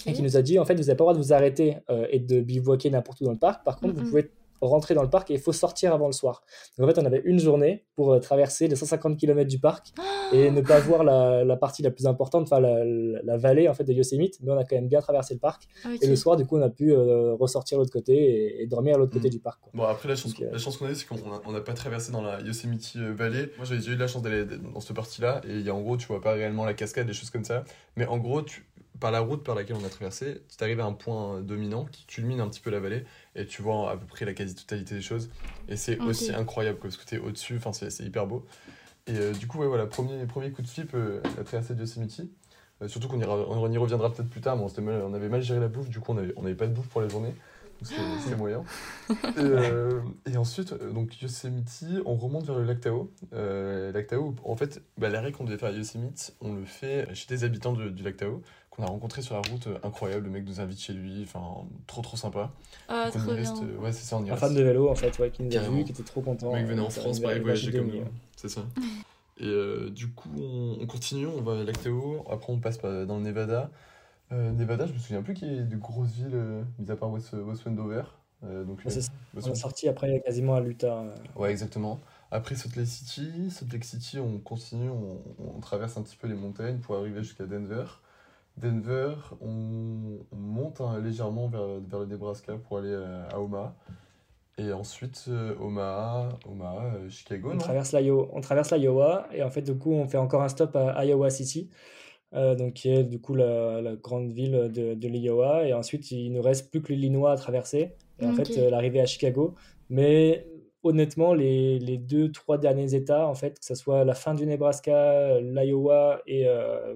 [SPEAKER 3] Et qui nous a dit en fait vous n'avez pas le droit de vous arrêter euh, et de bivouaquer n'importe où dans le parc par contre vous pouvez rentrer dans le parc et il faut sortir avant le soir. Donc en fait, on avait une journée pour euh, traverser les 150 km du parc et ne pas voir la, partie la plus importante, enfin la, vallée en fait de Yosemite, mais on a quand même bien traversé le parc. Et le soir, du coup, on a pu euh, ressortir l'autre côté et, dormir à l'autre côté mm. du parc.
[SPEAKER 2] Bon, après, la chance, chance qu'on a, c'est qu'on n'a pas traversé dans la Yosemite euh, Valley. Moi, j'avais eu de la chance d'aller dans cette partie-là et il y a, en gros, tu vois pas réellement la cascade, des choses comme ça. Mais en gros, tu, par la route par laquelle on a traversé, tu arrives à un point dominant qui culmine un petit peu la vallée et tu vois à peu près la quasi-totalité des choses. Et c'est aussi incroyable parce que tu es au-dessus, enfin, c'est hyper beau. Et euh, du coup, ouais, voilà, premier, premier coup de flip, euh, la traversée de Yosemite. Euh, surtout qu'on on y reviendra peut-être plus tard, mais on, on, avait mal géré la bouffe, du coup, on n'avait on avait pas de bouffe pour la journée. C'était moyen. Et, ensuite, donc Yosemite, on remonte vers le lac Tao. lac Tao, en fait, bah, l'arrêt qu'on devait faire à Yosemite, on le fait chez des habitants du lac Tao qu'on a rencontré sur la route, euh, incroyable. Le mec nous invite chez lui, enfin, trop trop sympa.
[SPEAKER 1] Ah, trop bien.
[SPEAKER 2] Euh, ouais, c'est ça, on y
[SPEAKER 3] Un fan de vélo, en fait, ouais, qui nous a vu, qui était trop content.
[SPEAKER 2] Le mec venait en France, pareil, voyager comme nous. C'est ça. Et euh, du coup, on, continue, on va à Lactéo, après on passe dans le Nevada. Nevada, je me souviens plus qu'il y ait de grosses villes, mis à part West, West Wendover. donc,
[SPEAKER 3] on est sorti après quasiment à l'Utah.
[SPEAKER 2] Ouais, exactement. Après Salt Lake City, Salt Lake City, on continue, on, on, traverse un petit peu les montagnes pour arriver jusqu'à Denver. Denver, on, monte hein, légèrement vers, vers, le Nebraska pour aller à, Omaha. Et ensuite, euh, Omaha, Omaha euh, Chicago.
[SPEAKER 3] On traverse l'Iowa et en fait, du coup, on fait encore un stop à Iowa City, euh, donc qui est du coup la, la grande ville de, de l'Iowa. Et ensuite, il ne reste plus que l'Illinois à traverser. Et en fait, l'arrivée à Chicago. Mais honnêtement, les, les, deux, trois derniers États, en fait, que ce soit la fin du Nebraska, l'Iowa et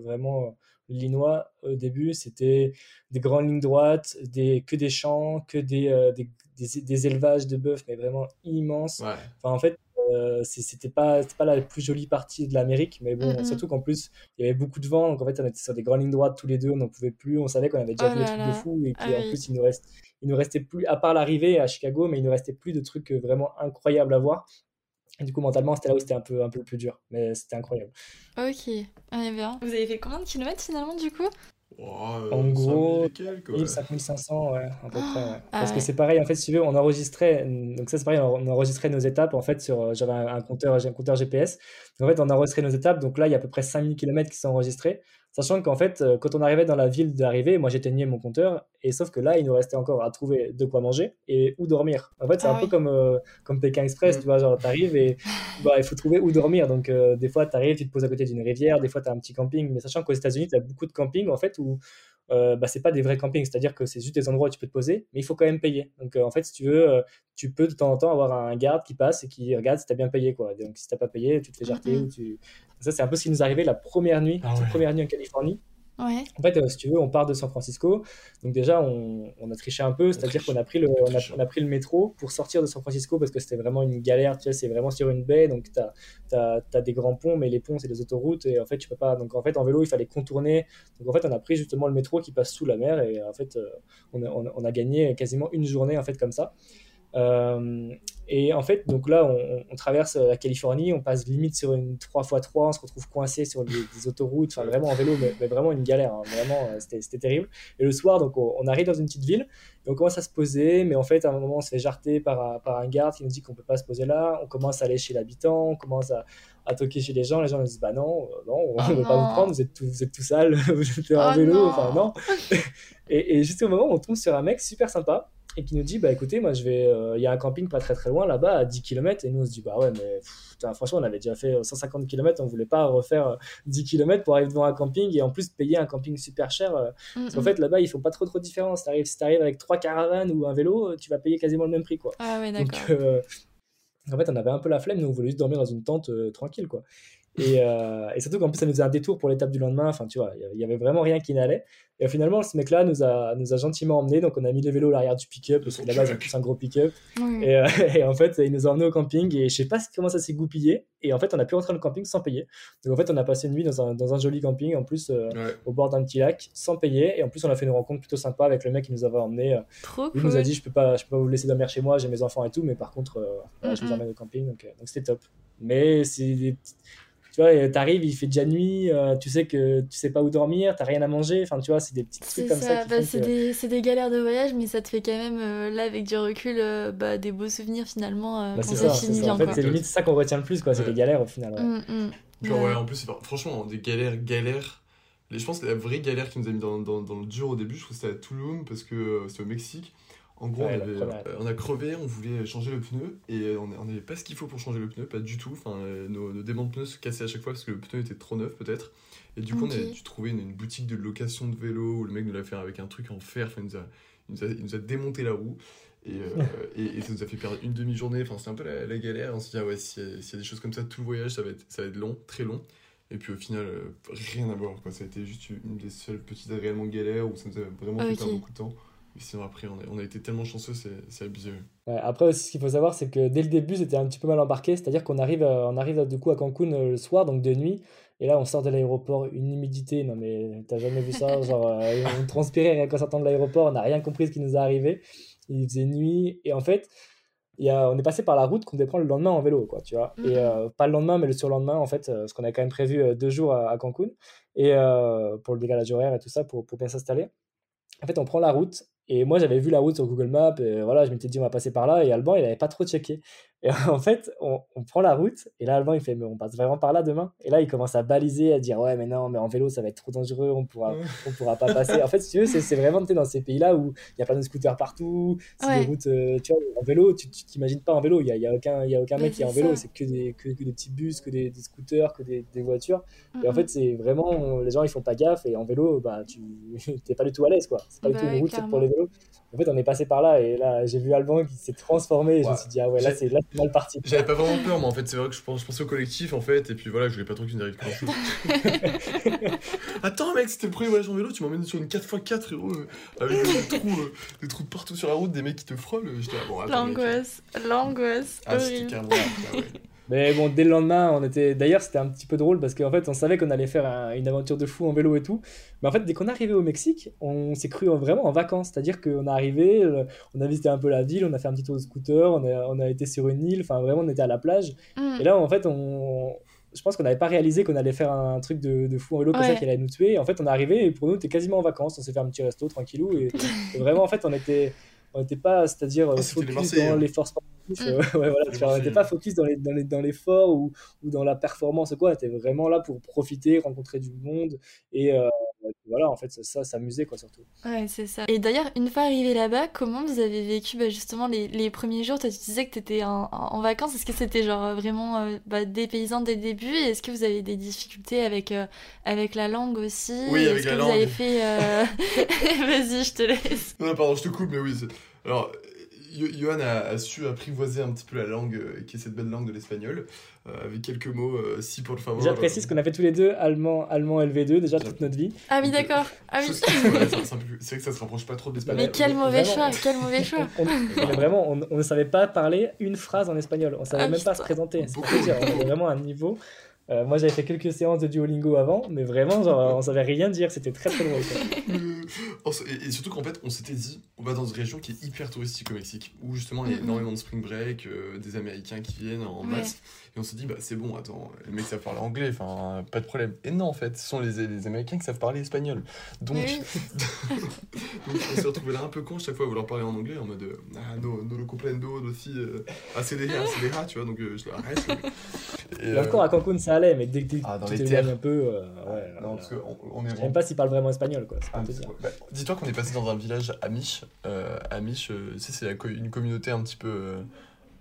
[SPEAKER 3] vraiment Linois au début, c'était des grandes lignes droites, des, que des champs, que des, euh, des, des, élevages de bœufs, mais vraiment immenses. Enfin, en fait, euh, c'était pas, pas la plus jolie partie de l'Amérique, mais bon, surtout qu'en plus, il y avait beaucoup de vent, donc en fait, on était sur des grandes lignes droites tous les deux, on n'en pouvait plus, on savait qu'on avait déjà oh vu des trucs de fou, et qu'en ah plus, il nous, reste, il nous restait plus, à part l'arrivée à Chicago, mais il nous restait plus de trucs vraiment incroyables à voir. Et du coup, mentalement, c'était là où c'était un peu, un peu plus dur. Mais c'était incroyable.
[SPEAKER 1] Ok, on bien. Vous avez fait combien de kilomètres finalement du coup?
[SPEAKER 3] En gros, 5500, ouais, à peu près. Ouais. Ah Parce que c'est pareil, en fait, si tu veux, on enregistrait. Donc, ça, c'est pareil, on enregistrait nos étapes. En fait, sur, j'avais un, compteur, un compteur GPS. en fait, on enregistrait nos étapes. Donc là, il y a à peu près 5000 km qui sont enregistrés. Sachant qu'en fait, euh, quand on arrivait dans la ville d'arrivée, moi j'éteignais mon compteur, et sauf que là, il nous restait encore à trouver de quoi manger et où dormir. En fait, c'est ah un peu comme, euh, comme Pékin Express, mm. tu vois, genre t'arrives et bah, il faut trouver où dormir. Donc, euh, des fois, t'arrives, tu te poses à côté d'une rivière, des fois, tu as un petit camping, mais sachant qu'aux États-Unis, tu as beaucoup de campings en fait où euh, bah, c'est pas des vrais campings, c'est-à-dire que c'est juste des endroits où tu peux te poser, mais il faut quand même payer. Donc en fait, si tu veux, tu peux de temps en temps avoir un garde qui passe et qui regarde si tu as bien payé. Quoi. Donc si t'as pas payé, tu te fais jarter. ou tu... Ça, c'est un peu ce qui nous arrivait la première nuit, ah la première nuit en Californie.
[SPEAKER 1] Ouais.
[SPEAKER 3] En fait, euh, si tu veux, on part de San Francisco. Donc déjà, on, on a triché un peu, c'est-à-dire qu'on a pris le, on a,
[SPEAKER 2] triche.
[SPEAKER 3] on a pris le métro pour sortir de San Francisco parce que c'était vraiment une galère. Tu sais, c'est vraiment sur une baie, donc tu as, des grands ponts, mais les ponts c'est des autoroutes et en fait tu peux pas. Donc en fait, en vélo, il fallait contourner. Donc en fait, on a pris justement le métro qui passe sous la mer et en fait, euh, on a, on a- on a gagné quasiment une journée en fait comme ça. Euh, et en fait, donc là, on, on traverse la Californie, on passe limite sur une 3x3, on se retrouve coincé sur des, des autoroutes, enfin vraiment en vélo, mais, mais vraiment une galère, hein, vraiment, euh, c'était terrible. Et le soir, donc on, on arrive dans une petite ville et on commence à se poser, mais en fait, à un moment, on se fait jarter par, un- par un garde qui nous dit qu'on peut pas se poser là, on commence à aller chez l'habitant, on commence à, à toquer chez les gens, les gens nous disent bah non, euh, non, on
[SPEAKER 1] Oh
[SPEAKER 3] ne veut pas vous prendre, vous êtes tout, vous êtes tout sale, vous êtes en
[SPEAKER 1] Oh
[SPEAKER 3] vélo,
[SPEAKER 1] non.
[SPEAKER 3] enfin non. et, et juste au moment on tombe sur un mec super sympa et qui nous dit bah écoutez moi je vais euh, il y a un camping pas très très loin là-bas à 10 km et nous on se dit bah ouais mais pff, franchement on avait déjà fait 150 km on voulait pas refaire euh, 10 km pour arriver devant un camping et en plus payer un camping super cher euh,
[SPEAKER 1] Mm,
[SPEAKER 3] parce qu'en
[SPEAKER 1] mm.
[SPEAKER 3] fait là-bas ils font pas trop trop de différence. T'arrives- si t'arrives avec trois caravanes ou un vélo euh, tu vas payer quasiment le même prix quoi.
[SPEAKER 1] Ah ouais,
[SPEAKER 3] donc
[SPEAKER 1] d'accord.
[SPEAKER 3] euh, en fait on avait un peu la flemme. Nous on voulait juste dormir dans une tente euh, tranquille quoi et, euh, et surtout qu'en plus ça nous faisait un détour pour l'étape du lendemain enfin tu vois il y avait vraiment rien qui n'allait et finalement ce mec là nous a, nous a gentiment emmenés donc on a mis les vélos à l'arrière du pick-up parce que là-bas ils ont tous un gros pick-up
[SPEAKER 1] Oui.
[SPEAKER 3] et, euh, et en fait, il nous a emmenés au camping et je sais pas comment ça s'est goupillé. Et en fait, on a pu rentrer dans le camping sans payer. Donc en fait, on a passé une nuit dans un, dans un joli camping, en plus euh,
[SPEAKER 2] Ouais.
[SPEAKER 3] au bord d'un petit lac, sans payer. Et en plus, on a fait une rencontre plutôt sympa avec le mec qui nous avait emmenés.
[SPEAKER 1] Trop
[SPEAKER 3] Il
[SPEAKER 1] cool.
[SPEAKER 3] nous a dit, je peux pas, je peux pas vous laisser dormir chez moi, j'ai mes enfants et tout, mais par contre, euh, je vous emmène au camping. Donc euh, donc c'était top. Mais c'est des tu vois, euh, t'arrives, il fait déjà nuit, euh, tu sais que tu sais pas où dormir, t'as rien à manger. Enfin, tu vois, c'est des petits trucs comme ça,
[SPEAKER 1] bah, c'est
[SPEAKER 3] que-
[SPEAKER 1] des, des galères de voyage, mais ça te fait quand même, euh, là, avec du recul, euh, bah, des beaux souvenirs finalement euh,
[SPEAKER 3] Bah,
[SPEAKER 1] quand
[SPEAKER 3] c'est
[SPEAKER 1] ça,
[SPEAKER 3] ça, ça.
[SPEAKER 1] bien.
[SPEAKER 3] En fait, c'est limite ça qu'on retient le plus, quoi. C'est
[SPEAKER 2] Ouais.
[SPEAKER 3] les galères au final. ouais.
[SPEAKER 1] Mm, mm.
[SPEAKER 2] Genre, ouais,
[SPEAKER 1] Ouais.
[SPEAKER 2] en plus, franchement, des galères, galères. Je pense que la vraie galère qui nous a mis dans, dans, dans le dur au début, je trouve que c'était à Tulum, parce que euh, c'était au Mexique. En gros,
[SPEAKER 3] Ouais,
[SPEAKER 2] on,
[SPEAKER 3] la
[SPEAKER 2] avait-
[SPEAKER 3] première.
[SPEAKER 2] euh, on a crevé, on voulait changer le pneu, et euh, on n'avait pas ce qu'il faut pour changer le pneu, pas du tout. Enfin, euh, nos, nos déments de pneus se cassaient à chaque fois parce que le pneu était trop neuf, peut-être. Et du coup, on a dû trouver une, une boutique de location de vélo où le mec nous l'a fait avec un truc en fer. Enfin, il, nous a, il, nous a, il nous a démonté la roue. Et, euh, et, et ça nous a fait perdre une demi-journée. Enfin, c'est un peu la, la galère. On s'est dit, ah ouais, s'il y, a- s'il y a des choses comme ça, tout le voyage, ça va être, ça va être long, très long. Et puis au final, euh, rien à voir. Quoi. Ça a été juste une des seules petites réellement galères où ça nous a vraiment fait
[SPEAKER 1] Ok.
[SPEAKER 2] perdre beaucoup de temps. Sinon, après, on a, on a été tellement chanceux, c'est c'est abusé. Ouais,
[SPEAKER 3] après aussi, ce qu'il faut savoir, c'est que dès le début, c'était un petit peu mal embarqué. C'est-à-dire qu'on arrive, euh, on arrive du coup à Cancun euh, le soir, donc de nuit. Et là, on sort de l'aéroport, une humidité. Non, mais t'as jamais vu ça? Genre, euh, on transpirait rien qu'en sortant de l'aéroport. On n'a rien compris de ce qui nous est arrivé. Il faisait nuit. Et en fait, il y a, on est passé par la route qu'on devait prendre le lendemain en vélo, quoi, tu vois.
[SPEAKER 1] Mhm.
[SPEAKER 3] Et euh, pas le lendemain, mais le surlendemain, en fait, parce qu'on a quand même prévu euh, deux jours à, à Cancun. Et euh, pour le décalage horaire et tout ça, pour, pour bien s'installer. En fait, on prend la route. Et moi, j'avais vu la route sur Google Maps. Et voilà, je m'étais dit, on va passer par là. Et Alban, il n'avait pas trop checké. Et en fait, on, on prend la route. Et là, Alban, il fait, mais on passe vraiment par là demain? Et là, il commence à baliser, à dire, ouais, mais non, mais en vélo, ça va être trop dangereux. On pourra, on pourra pas passer. En fait, si tu veux, c'est c'est vraiment tu sais, dans ces pays-là où il y a plein de scooters partout. C'est
[SPEAKER 1] Ouais.
[SPEAKER 3] des routes, euh, tu vois, en vélo, tu t'imagines pas en vélo. Il y a, y a aucun, il y a aucun mec qui est en vélo. C'est que des, que, que des petits bus, que des, des scooters, que des, des voitures. Et en fait, c'est vraiment, les gens ils font pas gaffe et en vélo, bah tu t'es pas du tout à l'aise quoi. C'est pas du
[SPEAKER 1] Bah
[SPEAKER 3] tout une
[SPEAKER 1] ouais,
[SPEAKER 3] route pour les En fait, on est passé par là et là j'ai vu Alban qui s'est transformé et je me suis dit ah ouais là c'est mal parti.
[SPEAKER 2] J'avais pas vraiment peur, mais en fait, c'est vrai que je, pense, je pensais au collectif, en fait, et puis voilà, je voulais pas trop qu'il nous arrive grand chose. Attends, mec, c'était le premier voyage en vélo, tu m'emmènes sur une 4x4, frérot, euh, avec des trous, euh, des trous partout sur la route, des mecs qui te frôlent. J'étais bon, attends, mec.
[SPEAKER 1] L'angoisse, l'angoisse,
[SPEAKER 2] Ah, c'était
[SPEAKER 1] horrible.
[SPEAKER 2] carrément.
[SPEAKER 3] Mais bon dès le lendemain on était d'ailleurs c'était un petit peu drôle parce qu'en fait on savait qu'on allait faire un- une aventure de fou en vélo et tout. Mais en fait dès qu'on est arrivé au Mexique on s'est cru en- vraiment en vacances. C'est-à-dire qu'on est arrivé, on a visité un peu la ville, on a fait un petit tour de scooter, on a, on a été sur une île, enfin vraiment on était à la plage.
[SPEAKER 1] Mm.
[SPEAKER 3] Et là, en fait, on... je pense qu'on n'avait pas réalisé qu'on allait faire un truc de, de fou en vélo comme ça qui allait nous tuer. En fait, on est arrivé et pour nous, t'es quasiment en vacances. On s'est fait un petit resto tranquillou. Et, et vraiment, en fait, on était. On n'était pas, c'est-à-dire,
[SPEAKER 2] Ah,
[SPEAKER 3] focus dans
[SPEAKER 2] hein.
[SPEAKER 3] l'effort sportif.
[SPEAKER 1] Mm.
[SPEAKER 3] euh, ouais, voilà, tu pas focus dans les- dans les- dans l'effort ou, ou dans la performance ou quoi. On était vraiment là pour profiter, rencontrer du monde. Et euh, voilà, en fait, ça, ça s'amuser, quoi, surtout.
[SPEAKER 1] Ouais, c'est ça. Et d'ailleurs, une fois arrivé là-bas, comment vous avez vécu bah, justement les, les premiers jours? Toi, tu disais que tu étais en, en vacances. Est-ce que c'était genre euh, vraiment euh, bah, dépaysant dès le début? Et est-ce que vous avez des difficultés avec, euh, avec la langue aussi?
[SPEAKER 2] Oui, avec la
[SPEAKER 1] que vous avez
[SPEAKER 2] langue.
[SPEAKER 1] fait. euh, Vas-y, je te laisse.
[SPEAKER 2] Non, pardon, je te coupe, mais oui. Alors, Johan a, su apprivoiser un petit peu la langue, euh, qui est cette belle langue de l'espagnol, euh, avec quelques mots, si pour le favor.
[SPEAKER 3] J'apprécie qu'on a fait tous les deux allemand, allemand LV2 déjà toute notre vie.
[SPEAKER 1] Ah oui, d'accord. Ah oui.
[SPEAKER 2] c'est vrai que ça se rapproche pas trop de l'espagnol.
[SPEAKER 1] Mais quel mauvais choix, quel mauvais choix.
[SPEAKER 3] on, vraiment, on, ne savait pas parler une phrase en espagnol. On savait ah même pas se présenter. C'est on avait vraiment un niveau. Euh, moi, j'avais fait quelques séances de Duolingo avant, mais vraiment, genre, on savait rien dire, c'était très très drôle.
[SPEAKER 2] et, surtout qu'en fait, on s'était dit, on va dans une région qui est hyper touristique au Mexique, où justement il y a énormément de spring break, euh, des Américains qui viennent en masse. Et on s'est dit, bah c'est bon, attends, les mecs savent parler anglais, enfin, pas de problème. Et non, en fait, ce sont les, les Américains qui savent parler espagnol. Donc, Donc on s'est retrouvé là un peu con chaque fois à vouloir parler en anglais, en mode, euh, ah, no, no lo comprendo, aussi, euh, ACDH, tu vois, donc je l'arrête.
[SPEAKER 3] Et, encore à Cancun, ça allait, mais dès que ah, tu t'éloignes un peu, ouais.
[SPEAKER 2] Non, parce qu'on on est.
[SPEAKER 3] Je sais même pas s'ils parlent vraiment espagnol, quoi.
[SPEAKER 2] Ah, bah, dis-toi qu'on est passé dans un village amish. Euh, amish, tu sais, c'est une communauté un petit peu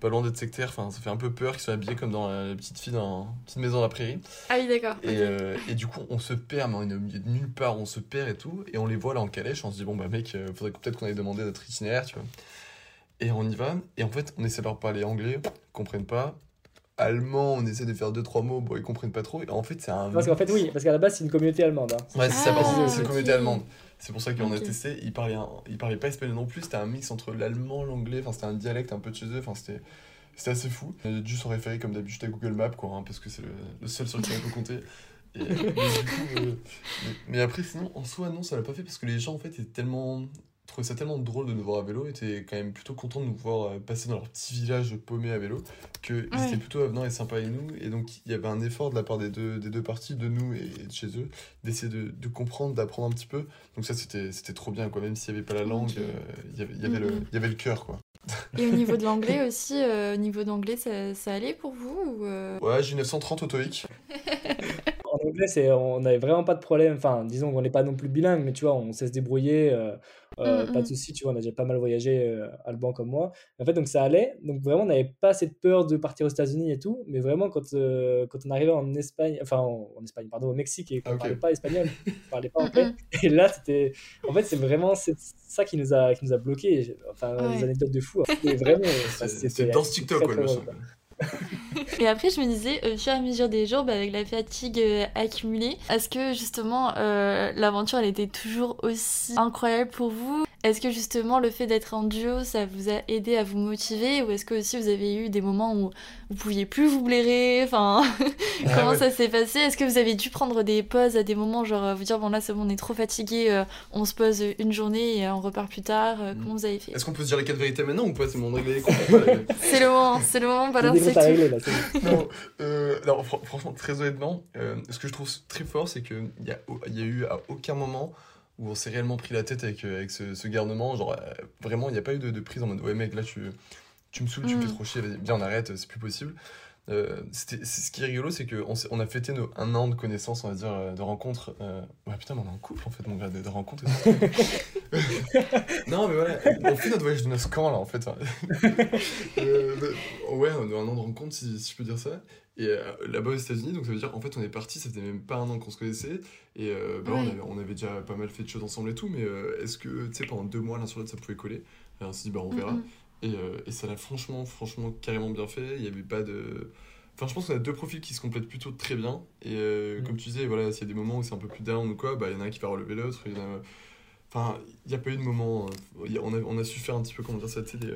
[SPEAKER 2] pas loin d'être sectaire. Enfin, ça fait un peu peur qu'ils soient habillés comme dans la petite fille dans petite maison dans la prairie.
[SPEAKER 1] Ah oui, d'accord.
[SPEAKER 2] Et, euh, et, du coup, on se perd, mais on est au milieu de nulle part, on se perd et tout. Et on les voit là en calèche. On se dit, bon, bah mec, euh, faudrait peut-être qu'on aille demander notre itinéraire, tu vois. Et on y va. Et en fait, on essaie de leur parler anglais, ils comprennent pas. Allemand, on essaie de faire deux trois mots, bon, ils comprennent pas trop. Et en fait, c'est un.
[SPEAKER 3] Parce qu'en fait, oui, parce qu'à la base, c'est une communauté allemande. Hein.
[SPEAKER 2] Ouais, c'est ça, c'est une communauté allemande. C'est pour ça qu'on a testé. Ils parlaient, ils parlaient pas espagnol non plus. C'était un mix entre l'allemand, l'anglais. Enfin, c'était un dialecte un peu de chez eux. Enfin, c'était c'était assez fou. J'ai dû s'en référer comme d'habitude à Google Maps, quoi, hein, parce que c'est le, seul sur lequel on peut compter. Et, mais, du coup, mais, après, sinon, en soi, non, ça l'a pas fait parce que les gens, en fait, étaient tellement. Trouvaient ça tellement drôle de nous voir à vélo, étaient quand même plutôt contents de nous voir euh, passer dans leur petit village paumé à vélo, qu'ils ouais. étaient plutôt avenants et sympas avec nous. Et donc, il y avait un effort de la part des deux, des deux parties, de nous et de chez eux, d'essayer de, de, comprendre, d'apprendre un petit peu. Donc, ça, c'était trop bien, quoi. Même s'il n'y avait pas la langue, euh, il y avait, y avait, le, y avait le cœur, quoi.
[SPEAKER 1] Et au niveau de l'anglais aussi, euh, au niveau d'anglais, ça, ça, allait pour vous ou euh?
[SPEAKER 2] Ouais, j'ai 930 au TOEIC.
[SPEAKER 3] en anglais, c'est, on n'avait vraiment pas de problème. Enfin, disons qu'on n'est pas non plus bilingue, mais tu vois, on sait se débrouiller. Euh, euh, mmh, pas de mmh. souci, tu vois, on a déjà pas mal voyagé, euh, Alban comme moi. En fait, donc ça allait. Donc vraiment, on n'avait pas cette peur de partir aux États-Unis et tout. Mais vraiment, quand, euh, quand on arrivait en Espagne, enfin en, Espagne, pardon, au Mexique, et qu'on ne parlait pas espagnol, on parlait pas anglais. Et là, c'était. En fait, c'est vraiment ça qui nous a, qui nous a bloqué. Enfin, des anecdotes de fou. Hein. vraiment.
[SPEAKER 2] c'est dans ce TikTok, quoi,
[SPEAKER 1] et après, je me disais, au fur et à mesure des jours, bah, avec la fatigue euh, accumulée, est-ce que justement euh, l'aventure elle était toujours aussi incroyable pour vous? Est-ce que justement le fait d'être en duo, ça vous a aidé à vous motiver Ou est-ce que aussi vous avez eu des moments où vous pouviez plus vous blairer? Enfin, comment ça s'est passé? Est-ce que vous avez dû prendre des pauses à des moments, genre vous dire bon là c'est bon, on est trop fatigué, euh, on se pose une journée et on repart plus tard mm. Comment vous avez fait?
[SPEAKER 2] Est-ce qu'on peut se dire les quatre vérités maintenant ou pas? C'est mon règle
[SPEAKER 1] C'est le moment, c'est le moment, balancer
[SPEAKER 2] tout. non, euh, franchement, très honnêtement, euh, ce que je trouve très fort, c'est qu'il y a, y a eu à aucun moment où on s'est réellement pris la tête avec, euh, avec ce, garnement. Genre, vraiment, il n'y a pas eu de, prise en mode ouais, mec, là, tu, tu me saoules, tu me fais mm. trop chier, viens, on arrête, c'est plus possible. Euh, ce qui est rigolo, c'est qu'on on a fêté nos, un an de connaissances, on va dire, euh, de rencontres. Euh... Ouais, putain, mais on est en couple en fait, mon gars, de, de rencontres. non, mais voilà, on fait notre voyage de noces quand là en fait. euh, ouais, on a un an de rencontres, si, si je peux dire ça. Et euh, là-bas aux États-Unis, donc ça veut dire en fait on est parti, ça faisait même pas un an qu'on se connaissait. Et euh, bah, on, avait, on, avait, déjà pas mal fait de choses ensemble et tout, mais est-ce que, tu sais, pendant deux mois l'un sur l'autre ça pouvait coller? Et On s'est dit, bah on verra. Euh, et, ça l'a franchement, franchement, carrément bien fait. Il n'y avait pas de. Enfin, je pense qu'on a deux profils qui se complètent plutôt très bien. Et euh, mm. comme tu disais, voilà, s'il y a des moments où c'est un peu plus down ou quoi, bah, il y en a un qui va relever l'autre. A... Enfin, il n'y a pas eu de moment. Euh, on a, on a su faire un petit peu, comment dire ça, tu sais.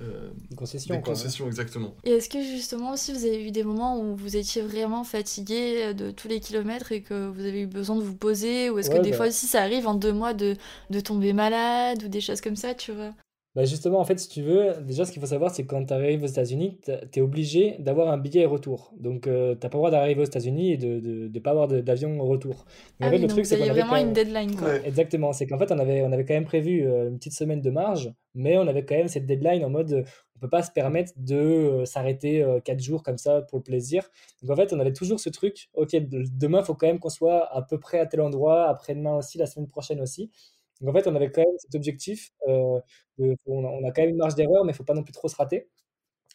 [SPEAKER 3] Euh, des concessions.
[SPEAKER 2] Des concessions, exactement.
[SPEAKER 1] Et est-ce que justement aussi vous avez eu des moments où vous étiez vraiment fatigué de tous les kilomètres et que vous avez eu besoin de vous poser Ou est-ce que des bah fois aussi ça arrive en deux mois de, de tomber malade ou des choses comme ça, tu vois?
[SPEAKER 3] Bah justement, en fait, si tu veux, déjà, ce qu'il faut savoir, c'est que quand tu arrives aux États-Unis, tu es obligé d'avoir un billet retour. Donc, euh, tu n'as pas le droit d'arriver aux États-Unis et de ne de, pas avoir d'avion retour.
[SPEAKER 1] Mais ah en fait, le truc, c'est qu'on avait vraiment une deadline. Quoi.
[SPEAKER 3] Exactement. C'est qu'en fait, on avait, on avait quand même prévu euh, une petite semaine de marge, mais on avait quand même cette deadline en mode on peut pas se permettre de euh, s'arrêter 4 jours comme ça pour le plaisir. Donc, en fait, on avait toujours ce truc ok, demain, il faut quand même qu'on soit à peu près à tel endroit, après-demain aussi, la semaine prochaine aussi. Donc en fait, on avait quand même cet objectif. Euh, on, a, quand même une marge d'erreur, mais il ne faut pas non plus trop se rater.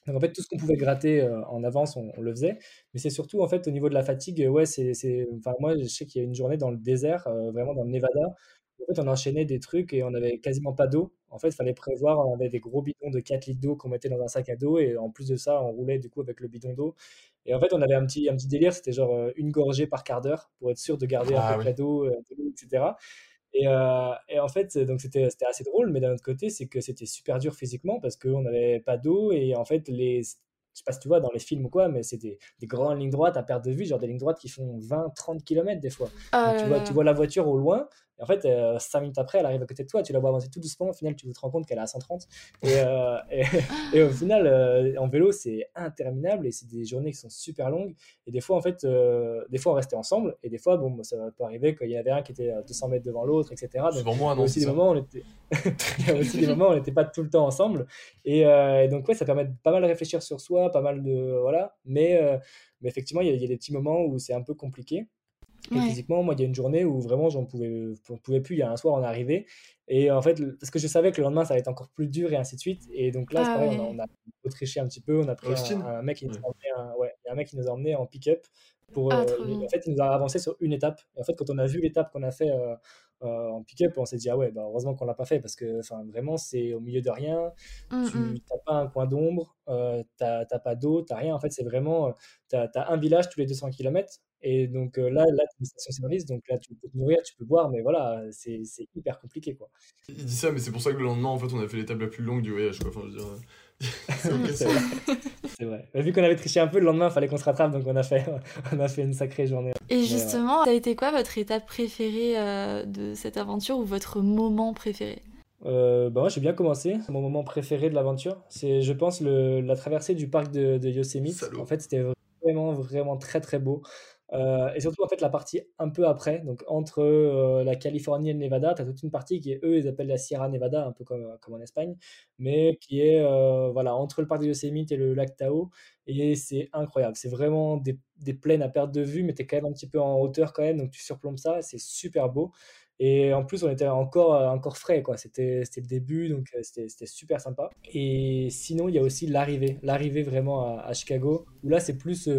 [SPEAKER 3] Donc en fait, tout ce qu'on pouvait gratter euh, en avance, on, le faisait. Mais c'est surtout en fait au niveau de la fatigue. Ouais, c'est, enfin moi, je sais qu'il y a une journée dans le désert, euh, vraiment dans le Nevada, En fait, on enchaînait des trucs et on avait quasiment pas d'eau. En fait, il fallait prévoir, on avait des gros bidons de 4 litres d'eau qu'on mettait dans un sac à dos et en plus de ça, on roulait du coup avec le bidon d'eau. Et en fait, on avait un petit, un petit délire, c'était genre une gorgée par quart d'heure pour être sûr de garder
[SPEAKER 2] Ah
[SPEAKER 3] à peu
[SPEAKER 2] oui.
[SPEAKER 3] d'eau, etc. Et, euh, et en fait, donc c'était c'était assez drôle, mais d'un autre côté, c'est que c'était super dur physiquement parce qu'on n'avait pas d'eau et en fait, les, je sais pas si tu vois dans les films ou quoi, mais c'est des, des grandes lignes droites à perte de vue, genre des lignes droites qui font 20, 30 km des fois. Donc tu vois, tu vois la voiture au loin, et en fait, euh, 5 minutes après, elle arrive à côté de toi, tu la vois avancer tout doucement, au final, tu te rends compte qu'elle est à 130. Et, euh, et, et au final, euh, en vélo, c'est interminable et c'est des journées qui sont super longues. Et des fois, en fait, euh, des fois, on restait ensemble, et des fois, bon, ça peut arriver qu'il y en avait un qui était à 200 mètres devant l'autre, etc.
[SPEAKER 2] C'est
[SPEAKER 3] Donc,
[SPEAKER 2] vraiment moi,
[SPEAKER 3] il y a
[SPEAKER 2] non,
[SPEAKER 3] aussi des moments où on était, il y a aussi des moments où on n'était pas tout le temps ensemble. Et, euh, et donc, ouais, ça permet de pas mal réfléchir sur soi, pas mal de. Voilà. Mais, euh, mais effectivement, il y, a, il y a des petits moments où c'est un peu compliqué. Et
[SPEAKER 1] Ouais.
[SPEAKER 3] physiquement, moi, il y a une journée où vraiment, j'en pouvais, j'en pouvais plus. Il y a un soir, on est arrivé. Et en fait, parce que je savais que le lendemain, ça allait être encore plus dur et ainsi de suite. Et donc là, c'est
[SPEAKER 1] Ah
[SPEAKER 3] on a, on a autriché un petit peu. On a pris un, mec qui nous a emmené, un- ouais, il y a un mec qui nous a emmené en pick-up. Pour,
[SPEAKER 1] Ah,
[SPEAKER 3] euh, en fait, il nous a avancé sur une étape. Et en fait, quand on a vu l'étape qu'on a fait euh, euh, en pick-up, on s'est dit, ah ouais, bah, heureusement qu'on l'a pas fait parce que enfin, vraiment, c'est au milieu de rien.
[SPEAKER 1] Mm,
[SPEAKER 3] Tu n'as pas un coin d'ombre, euh, t'as t'as pas d'eau, t'as rien. En fait, c'est vraiment, tu as, un village tous les 200 km. Et donc euh, là, là, tu une station-service, donc là, tu peux te nourrir, tu peux boire, mais voilà, c'est hyper compliqué, quoi.
[SPEAKER 2] Il dit ça, mais c'est pour ça que le lendemain, en fait, on a fait l'étape la plus longue du voyage, quoi. Enfin, je veux dire, euh, c'est
[SPEAKER 3] vrai. Mais vu qu'on avait triché un peu, le lendemain, il fallait qu'on se rattrape, donc on a fait, on a fait une sacrée journée.
[SPEAKER 1] Et
[SPEAKER 3] ouais.
[SPEAKER 1] justement, ça a été quoi votre étape préférée euh, de cette aventure ou votre moment préféré?
[SPEAKER 3] Euh, bah moi, j'ai bien commencé. Mon moment préféré de l'aventure, c'est, je pense, le, la traversée du parc de, de Yosemite.
[SPEAKER 2] Salaud.
[SPEAKER 3] En fait, c'était vraiment, vraiment très, très beau. Euh, et surtout, en fait, la partie un peu après, donc entre euh, la Californie et le Nevada, tu as toute une partie qui est, eux, ils appellent la Sierra Nevada, un peu comme, comme en Espagne, mais qui est euh, voilà, entre le parc de Yosemite et le lac Tahoe. Et c'est incroyable. C'est vraiment des, des plaines à perte de vue, mais tu es quand même un petit peu en hauteur quand même, donc tu surplombes ça. C'est super beau. Et en plus, on était encore, euh, encore frais, quoi. C'était, c'était le début, donc euh, c'était, super sympa. Et sinon, il y a aussi l'arrivée. L'arrivée vraiment à Chicago, où là, c'est plus.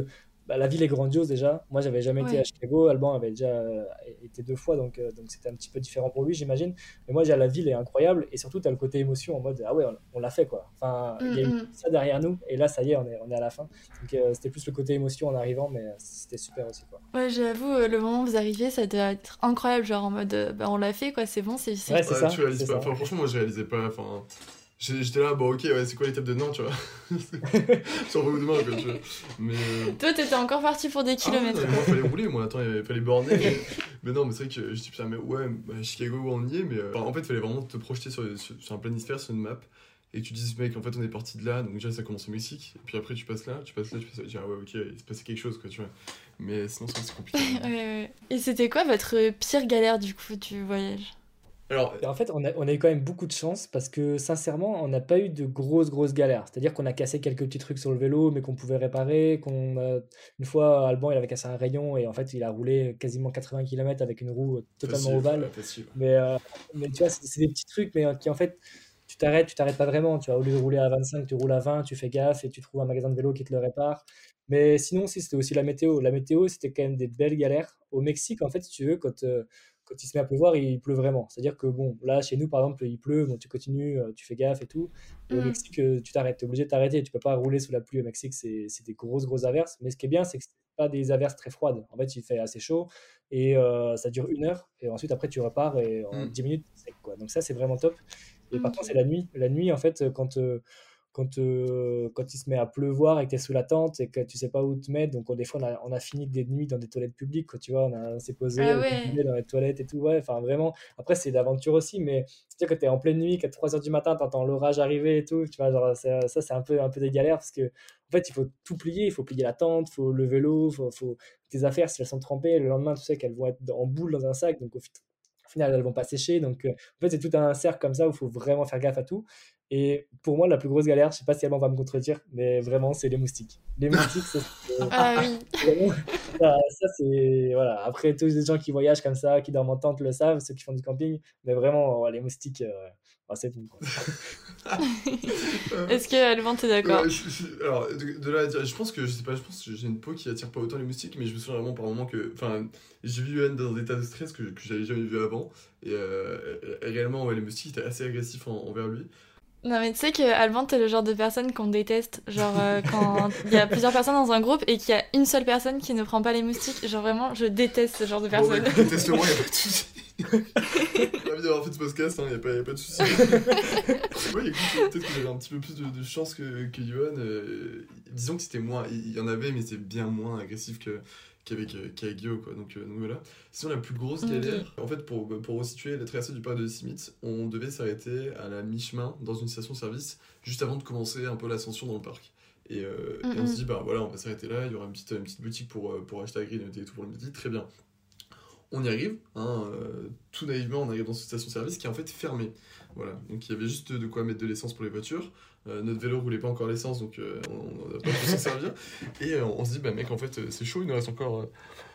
[SPEAKER 3] Bah, la ville est grandiose déjà. Moi, j'avais jamais été à. Chicago. Alban avait déjà euh, été deux fois, donc euh, donc c'était un petit peu différent pour lui, j'imagine. Mais moi, déjà, la ville est incroyable. Et surtout, tu as le côté émotion en mode Ah ouais, on, on l'a fait, quoi. Enfin, il y a eu ça derrière nous. Et là, ça y est, on est, on est à la fin. Donc, euh, c'était plus le côté émotion en arrivant, mais c'était super aussi, quoi.
[SPEAKER 1] Ouais, j'avoue, euh, le moment où vous arrivez, ça doit être incroyable, genre en mode, euh, bah on l'a fait quoi, c'est bon, c'est
[SPEAKER 3] Ouais, c'est
[SPEAKER 2] Ouais,
[SPEAKER 3] ça.
[SPEAKER 2] tu réalises pas.
[SPEAKER 3] ça.
[SPEAKER 2] Enfin, franchement, moi, je réalisais pas. Enfin, j'étais là, bon, ok, ouais, c'est quoi l'étape de Nantes, tu vois Sur le demain, quoi, tu vois. Mais. euh,
[SPEAKER 1] Toi, t'étais encore parti pour des
[SPEAKER 2] Ah ouais,
[SPEAKER 1] kilomètres.
[SPEAKER 2] non, mais moi, fallait rouler, moi, attends, il fallait borner. Mais, mais non, mais c'est vrai que je dis, putain, mais ouais, bah, Chicago, on y est, mais euh, enfin, en fait, il fallait vraiment te projeter sur, sur, sur un planisphère, sur une map, et tu dis, mec, en fait, on est parti de là, donc déjà, ça commence au Mexique, et puis après, tu passes là, tu passes là, tu passes là, tu dis, ah ouais, ok, il se passait quelque chose, quoi, tu vois. Mais sinon, c'est c'est compliqué.
[SPEAKER 1] Ouais, ouais. Et c'était quoi votre pire galère du coup du voyage?
[SPEAKER 2] Alors,
[SPEAKER 3] Et en fait, on a, on a eu quand même beaucoup de chance parce que sincèrement, on n'a pas eu de grosses, grosses galères. C'est-à-dire qu'on a cassé quelques petits trucs sur le vélo, mais qu'on pouvait réparer. Qu'on a... Une fois, Alban, il avait cassé un rayon et en fait, il a roulé quasiment 80 km avec une roue totalement ovale. Mais, euh, mais tu vois, c'est c'est des petits trucs, mais euh, qui en fait, tu t'arrêtes, tu t'arrêtes pas vraiment. Tu vois, au lieu de rouler à 25, tu roules à 20, tu fais gaffe et tu trouves un magasin de vélo qui te le répare. Mais sinon, si c'était aussi la météo. La météo, c'était quand même des belles galères. Au Mexique, en fait, si tu veux, quand, euh, quand il se met à pleuvoir, il pleut vraiment. C'est-à-dire que, bon, là, chez nous, par exemple, il pleut, bon, tu continues, euh, tu fais gaffe et tout. Et au
[SPEAKER 1] Mm.
[SPEAKER 3] Mexique, euh, tu t'arrêtes, tu es obligé de t'arrêter. Tu peux pas rouler sous la pluie au Mexique, c'est c'est des grosses, grosses averses. Mais ce qui est bien, c'est que c'est pas des averses très froides. En fait, il fait assez chaud et euh, ça dure une heure. Et ensuite, après, tu repars et en
[SPEAKER 2] Mm.
[SPEAKER 3] 10 minutes, c'est sec, quoi. Donc ça, c'est vraiment top. Et par contre, c'est la nuit. La nuit, en fait, quand, euh, quand, euh, quand il se met à pleuvoir et que tu es sous la tente et que tu sais pas où te mettre, donc on- des fois, on a, on a fini des nuits dans des toilettes publiques, quoi, tu vois, on, s'est posé
[SPEAKER 1] Ah ouais.
[SPEAKER 3] dans les toilettes et tout, ouais, enfin vraiment. Après, c'est l'aventure aussi, mais sais, quand tu es en pleine nuit, qu'à 3h du matin, tu entends l'orage arriver et tout, tu vois, genre, ça, ça, c'est un peu, un peu des galères parce que, en fait, il faut tout plier, il faut plier la tente, il faut le vélo, il faut, faut tes affaires, si elles sont trempées, le lendemain, tu sais qu'elles vont être en boule dans un sac, donc au, fi- au final, elles vont pas sécher. Donc, euh, en fait, c'est tout un cercle comme ça où il faut vraiment faire gaffe à tout. Et pour moi, la plus grosse galère, je sais pas si elle va me contredire, mais vraiment, c'est les moustiques. Les moustiques, c'est.
[SPEAKER 1] ah oui.
[SPEAKER 3] ça, ça c'est. Voilà. Après, tous les gens qui voyagent comme ça, qui dorment en tente le savent, ceux qui font du camping. Mais vraiment, les moustiques, euh, ah, c'est bon.
[SPEAKER 1] Est-ce que Alban, t'es d'accord
[SPEAKER 2] Alors, de, là à dire, je pense que je sais pas, je pense que j'ai une peau qui attire pas autant les moustiques, mais je me souviens vraiment par moment que. Enfin, j'ai vu Anne dans un état de stress que, que j'avais jamais vu avant. Et euh, réellement, ouais, les moustiques étaient assez agressifs envers lui.
[SPEAKER 1] Non mais tu sais que Alban t'es le genre de personne qu'on déteste genre euh, quand il y a plusieurs personnes dans un groupe et qu'il y a une seule personne qui ne prend pas les moustiques genre vraiment je déteste ce genre de personne.
[SPEAKER 2] Bon, déteste-moi y a pas de souci. Ravi d'avoir fait ce podcast hein, y a pas, y a pas de souci. ouais écoute peut-être que j'avais un petit peu plus de, chance que, que Johan. Euh, disons que c'était moins il y en avait mais c'est bien moins agressif que qu'avec euh, quoi. Donc, euh, donc, voilà. Sinon, la plus grosse galère, en fait, pour, pour resituer la traversée du parc de Simit, on devait s'arrêter à la mi-chemin dans une station-service juste avant de commencer un peu l'ascension dans le parc. Et, euh, on se dit, bah voilà, on va s'arrêter là, il y aura une petite, une petite boutique pour, pour acheter la grille et tout pour le midi, très bien. On y arrive, hein, tout naïvement, on arrive dans cette station-service qui est en fait fermée. Voilà, donc il y avait juste de quoi mettre de l'essence pour les voitures. Euh, notre vélo roulait pas encore l'essence, donc euh, on n'a pas pu s'en servir. Et euh, on se dit, bah mec, en fait, c'est chaud, il nous reste encore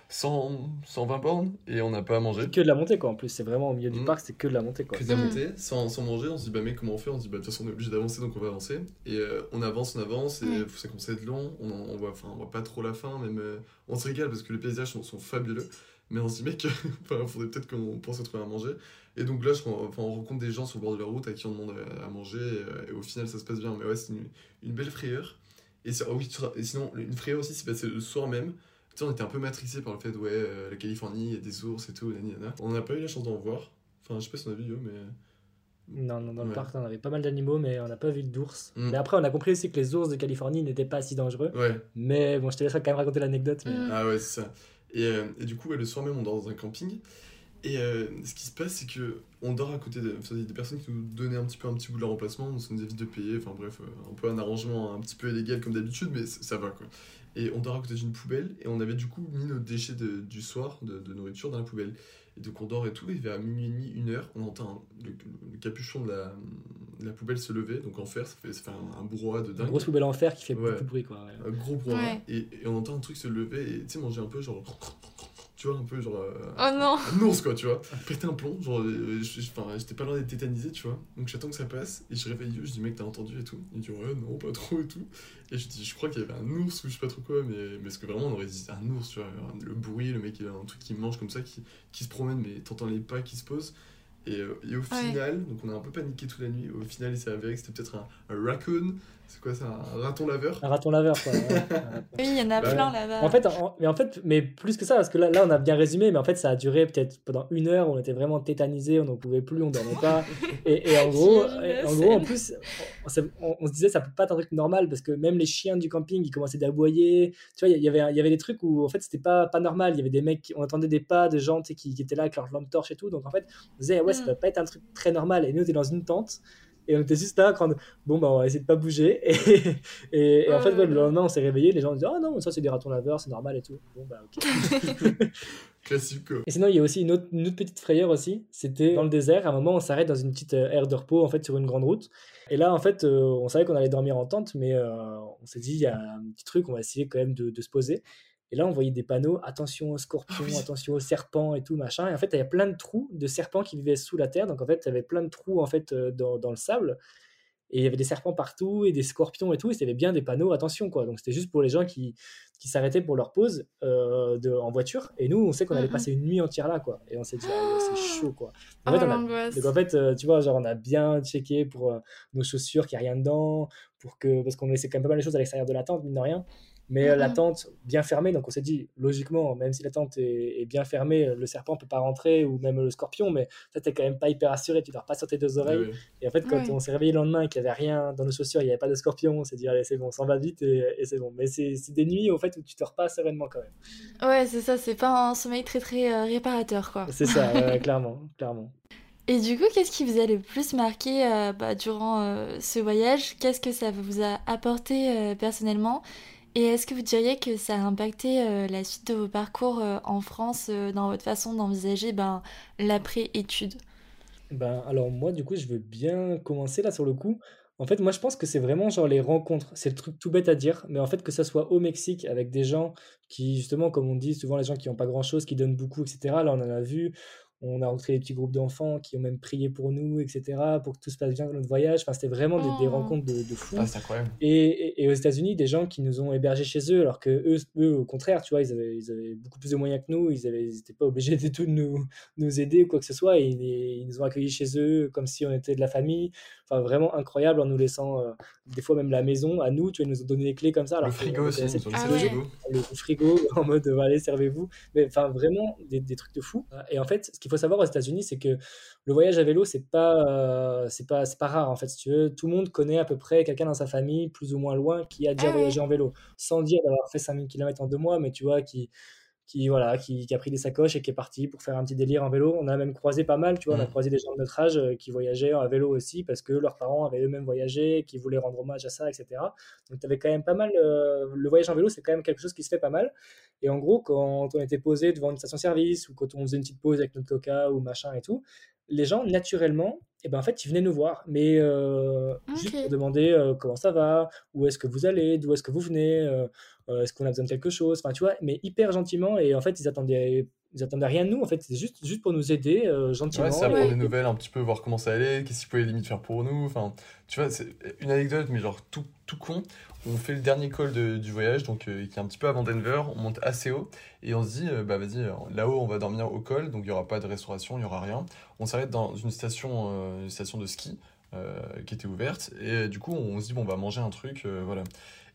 [SPEAKER 2] 100, 120 bornes et on n'a pas à manger.
[SPEAKER 3] Que de la montée, quoi, en plus, c'est vraiment au milieu du mm. parc, c'est que de la montée, quoi.
[SPEAKER 2] Que de la montée, sans, sans, manger, on se dit, bah mec, comment on fait? On se dit, bah de toute façon, on est obligé d'avancer, donc on va avancer. Et on avance, on avance, et ça commence à être long, on, on, voit, on voit pas trop la fin, même on se régale parce que les paysages sont, sont fabuleux. Mais on se dit, mec, il faudrait peut-être qu'on pense à trouver à manger. Et donc là, je, enfin, on rencontre des gens sur le bord de la route à qui on demande à, manger, et, au final, ça se passe bien. Mais ouais, c'est une, belle frayeur. Et, oh oui, et sinon, une frayeur aussi, c'est passé le soir même. Tu sais, on était un peu matrixé par le fait, ouais, euh, la Californie, il y a des ours et tout, On n'a pas eu la chance d'en voir. Enfin, je sais pas si on a vu, mais.
[SPEAKER 3] Non, non, dans le parc, on avait pas mal d'animaux, mais on n'a pas vu d'ours. Mm. Mais après, on a compris aussi que les ours de Californie n'étaient pas si dangereux.
[SPEAKER 2] Ouais.
[SPEAKER 3] Mais bon, je te laisserai quand même raconter l'anecdote. Mais...
[SPEAKER 2] Ah ouais, c'est ça. Et, euh, et, du coup, le soir même, on dort dans un camping. Et euh, ce qui se passe, c'est que on dort à côté de, des personnes qui nous donnaient un petit peu un petit bout de leur remplacement, on nous évite de payer, enfin bref, un peu un arrangement un petit peu illégal comme d'habitude, mais ça va quoi. Et on dort à côté d'une poubelle, et on avait du coup mis nos déchets de, du soir de, de, nourriture dans la poubelle. Et donc on dort et tout, et vers minuit et demi, une heure, on entend le, capuchon de la, la, poubelle se lever, donc en fer, ça fait, ça fait un, brouhaha de dingue.
[SPEAKER 3] Une grosse poubelle en fer qui fait beaucoup de bruit quoi.
[SPEAKER 2] Un gros brouhaha, et, et, on entend un truc se lever, et tu sais, manger un peu genre tu vois, un peu genre. Euh,
[SPEAKER 1] oh non
[SPEAKER 2] Un ours, quoi, tu vois. Péter un plomb, genre. Euh, j'étais pas loin d'être tétanisé, tu vois. Donc j'attends que ça passe, et je réveille je dis, mec, t'as entendu et tout. Il dit, ouais, non, pas trop et tout. Et je dis, je crois qu'il y avait un ours ou je sais pas trop quoi, mais, mais ce que vraiment on aurait dit, un ours, tu vois. Le bruit, le mec, il a un truc qui mange comme ça, qui, qui se promène, mais t'entends les pas qui se posent. Et, euh, et, au final, donc on a un peu paniqué toute la nuit. Au final, il s'est avéré que c'était peut-être un, un, raccoon c'est quoi ça Un raton laveur
[SPEAKER 3] Un raton laveur, quoi.
[SPEAKER 1] oui, il y en a bah plein là-bas.
[SPEAKER 3] En fait, mais en fait, mais plus que ça, parce que là, là, on a bien résumé, mais en fait, ça a duré peut-être pendant une heure, on était vraiment tétanisés, on n'en pouvait plus, on dormait pas. Et, et en gros, en gros, en plus, on, on, se disait, ça peut pas être un truc normal, parce que même les chiens du camping, ils commençaient d'aboyer. Tu vois, il y avait, il y avait des trucs où, en fait, c'était pas, pas normal. Il y avait des mecs, on entendait des pas de gens qui, qui étaient là avec leur lampe torche et tout. Donc, en fait, on se disait, ouais, ça mm. peut pas être un truc très normal. Et nous, on était dans une tente. Et on était juste là, quand bon, bah, on va essayer de pas bouger. Et, et, en fait, le lendemain, on s'est réveillé, les gens disaient, oh non, ça c'est des ratons laveurs, c'est normal et tout. Bon, bah, ok.
[SPEAKER 2] Classique,
[SPEAKER 3] Et sinon, il y a aussi une autre, une autre petite frayeur aussi. C'était dans le désert, à un moment, on s'arrête dans une petite euh, aire de repos, en fait, sur une grande route. Et là, en fait, euh, on savait qu'on allait dormir en tente, mais euh, on s'est dit, il y a un petit truc, on va essayer quand même de, de se poser. Et là, on voyait des panneaux attention aux scorpions, ah attention aux serpents et tout, machin. Et en fait, il y avait plein de trous de serpents qui vivaient sous la terre. Donc, en fait, il y avait plein de trous en fait, euh, dans, dans, le sable. Et il y avait des serpents partout et des scorpions et tout. Et c'était bien des panneaux attention, quoi. Donc, c'était juste pour les gens qui, qui s'arrêtaient pour leur pause euh, de, en voiture. Et nous, on sait qu'on allait passer une nuit entière là, quoi. Et on s'est dit, ah, c'est chaud, quoi. En fait, oh, Donc, en fait, euh, tu vois, genre, on a bien checké pour nos chaussures, qu'il n'y a rien dedans. Pour que... Parce qu'on laissait quand même pas mal de choses à l'extérieur de la tente, mine de rien. Mais euh, la tente bien fermée, donc on s'est dit, logiquement, même si la tente est, bien fermée, le serpent peut pas rentrer, ou même le scorpion, mais ça, t'es quand même pas hyper assuré, tu dors pas sur tes deux oreilles. Et en fait, quand on s'est réveillé le lendemain et qu'il y avait rien dans nos chaussures, il y avait pas de scorpion, on s'est dit, allez, c'est bon, on s'en va vite et, c'est bon. Mais c'est des nuits, au fait, où tu dors pas sereinement quand même.
[SPEAKER 1] Ouais, c'est ça, c'est pas un sommeil très très euh, réparateur, quoi.
[SPEAKER 3] C'est ça, clairement, clairement.
[SPEAKER 1] Et du coup, qu'est-ce qui vous a le plus marqué euh, bah, durant ce voyage? Qu'est-ce que ça vous a apporté personnellement? Et est-ce que vous diriez que ça a impacté euh, la suite de vos parcours euh, en France euh, dans votre façon d'envisager ben, l'après-études
[SPEAKER 3] ben, Alors moi, du coup, je veux bien commencer là sur le coup. En fait, moi, je pense que c'est vraiment genre les rencontres. C'est le truc tout bête à dire, mais en fait, que ça soit au Mexique avec des gens qui, justement, comme on dit, souvent les gens qui n'ont pas grand-chose, qui donnent beaucoup, etc. Là, on en a vu. On a rencontré des petits groupes d'enfants qui ont même prié pour nous, etc., pour que tout se passe bien dans notre voyage. Enfin, c'était vraiment des, des
[SPEAKER 1] Oh.
[SPEAKER 3] rencontres de, de fous.
[SPEAKER 2] Ah, c'est incroyable.
[SPEAKER 3] Et, et- et aux États-Unis, des gens qui nous ont hébergés chez eux, alors que eux, eux au contraire, tu vois, ils avaient, ils avaient beaucoup plus de moyens que nous, ils n'étaient pas obligés du tout de nous, nous aider ou quoi que ce soit, et ils, ils nous ont accueillis chez eux comme si on était de la famille. Enfin, vraiment incroyable en nous laissant, euh, des fois même la maison à nous, tu vois, ils nous ont donné les clés comme ça. Alors
[SPEAKER 2] Le frigo aussi, ils nous ont
[SPEAKER 1] Ah
[SPEAKER 2] le
[SPEAKER 1] ouais.
[SPEAKER 2] frigo.
[SPEAKER 3] le frigo en mode euh, allez servez-vous mais enfin vraiment des, des trucs de fou et en fait ce qu'il faut savoir aux États-Unis c'est que le voyage à vélo c'est pas euh, c'est pas c'est pas rare en fait si tu veux tout le monde connaît à peu près quelqu'un dans sa famille plus ou moins loin qui a déjà
[SPEAKER 1] Ah ouais.
[SPEAKER 3] voyagé en vélo sans dire d'avoir fait 5000 km en deux mois mais tu vois qui qui voilà qui, qui a pris des sacoches et qui est parti pour faire un petit délire en vélo. On a même croisé pas mal tu vois on a
[SPEAKER 2] Mm.
[SPEAKER 3] croisé des gens de notre âge euh, qui voyageaient à vélo aussi parce que leurs parents avaient eux-mêmes voyagé qui voulaient rendre hommage à ça etc donc tu avais quand même pas mal euh, le voyage en vélo c'est quand même quelque chose qui se fait pas mal. Et en gros, quand on était posé devant une station-service ou quand on faisait une petite pause avec notre coca ou machin et tout, les gens, naturellement, eh ben, en fait, ils venaient nous voir. Mais euh, juste pour demander euh, comment ça va, où est-ce que vous allez, d'où est-ce que vous venez, euh, est-ce qu'on a besoin de quelque chose. Enfin, tu vois, mais hyper gentiment. Et en fait, ils attendaient, ils attendaient rien de nous. En fait, c'était juste, juste pour nous aider euh, gentiment.
[SPEAKER 2] Ouais, c'est apprendre
[SPEAKER 1] Ouais.
[SPEAKER 2] des nouvelles, un petit peu voir comment ça allait, qu'est-ce qu'ils pouvaient limite faire pour nous. Enfin, tu vois, c'est une anecdote, mais genre tout, tout con. On fait le dernier call de- du voyage, donc euh, qui est un petit peu avant Denver. On monte assez haut et on se dit, euh, bah vas-y, euh, là-haut on va dormir au col, donc il n'y aura pas de restauration, il n'y aura rien. On s'arrête dans une station, euh, une station de ski euh, qui était ouverte et euh, du coup on se dit, bon, on va manger un truc, euh, voilà.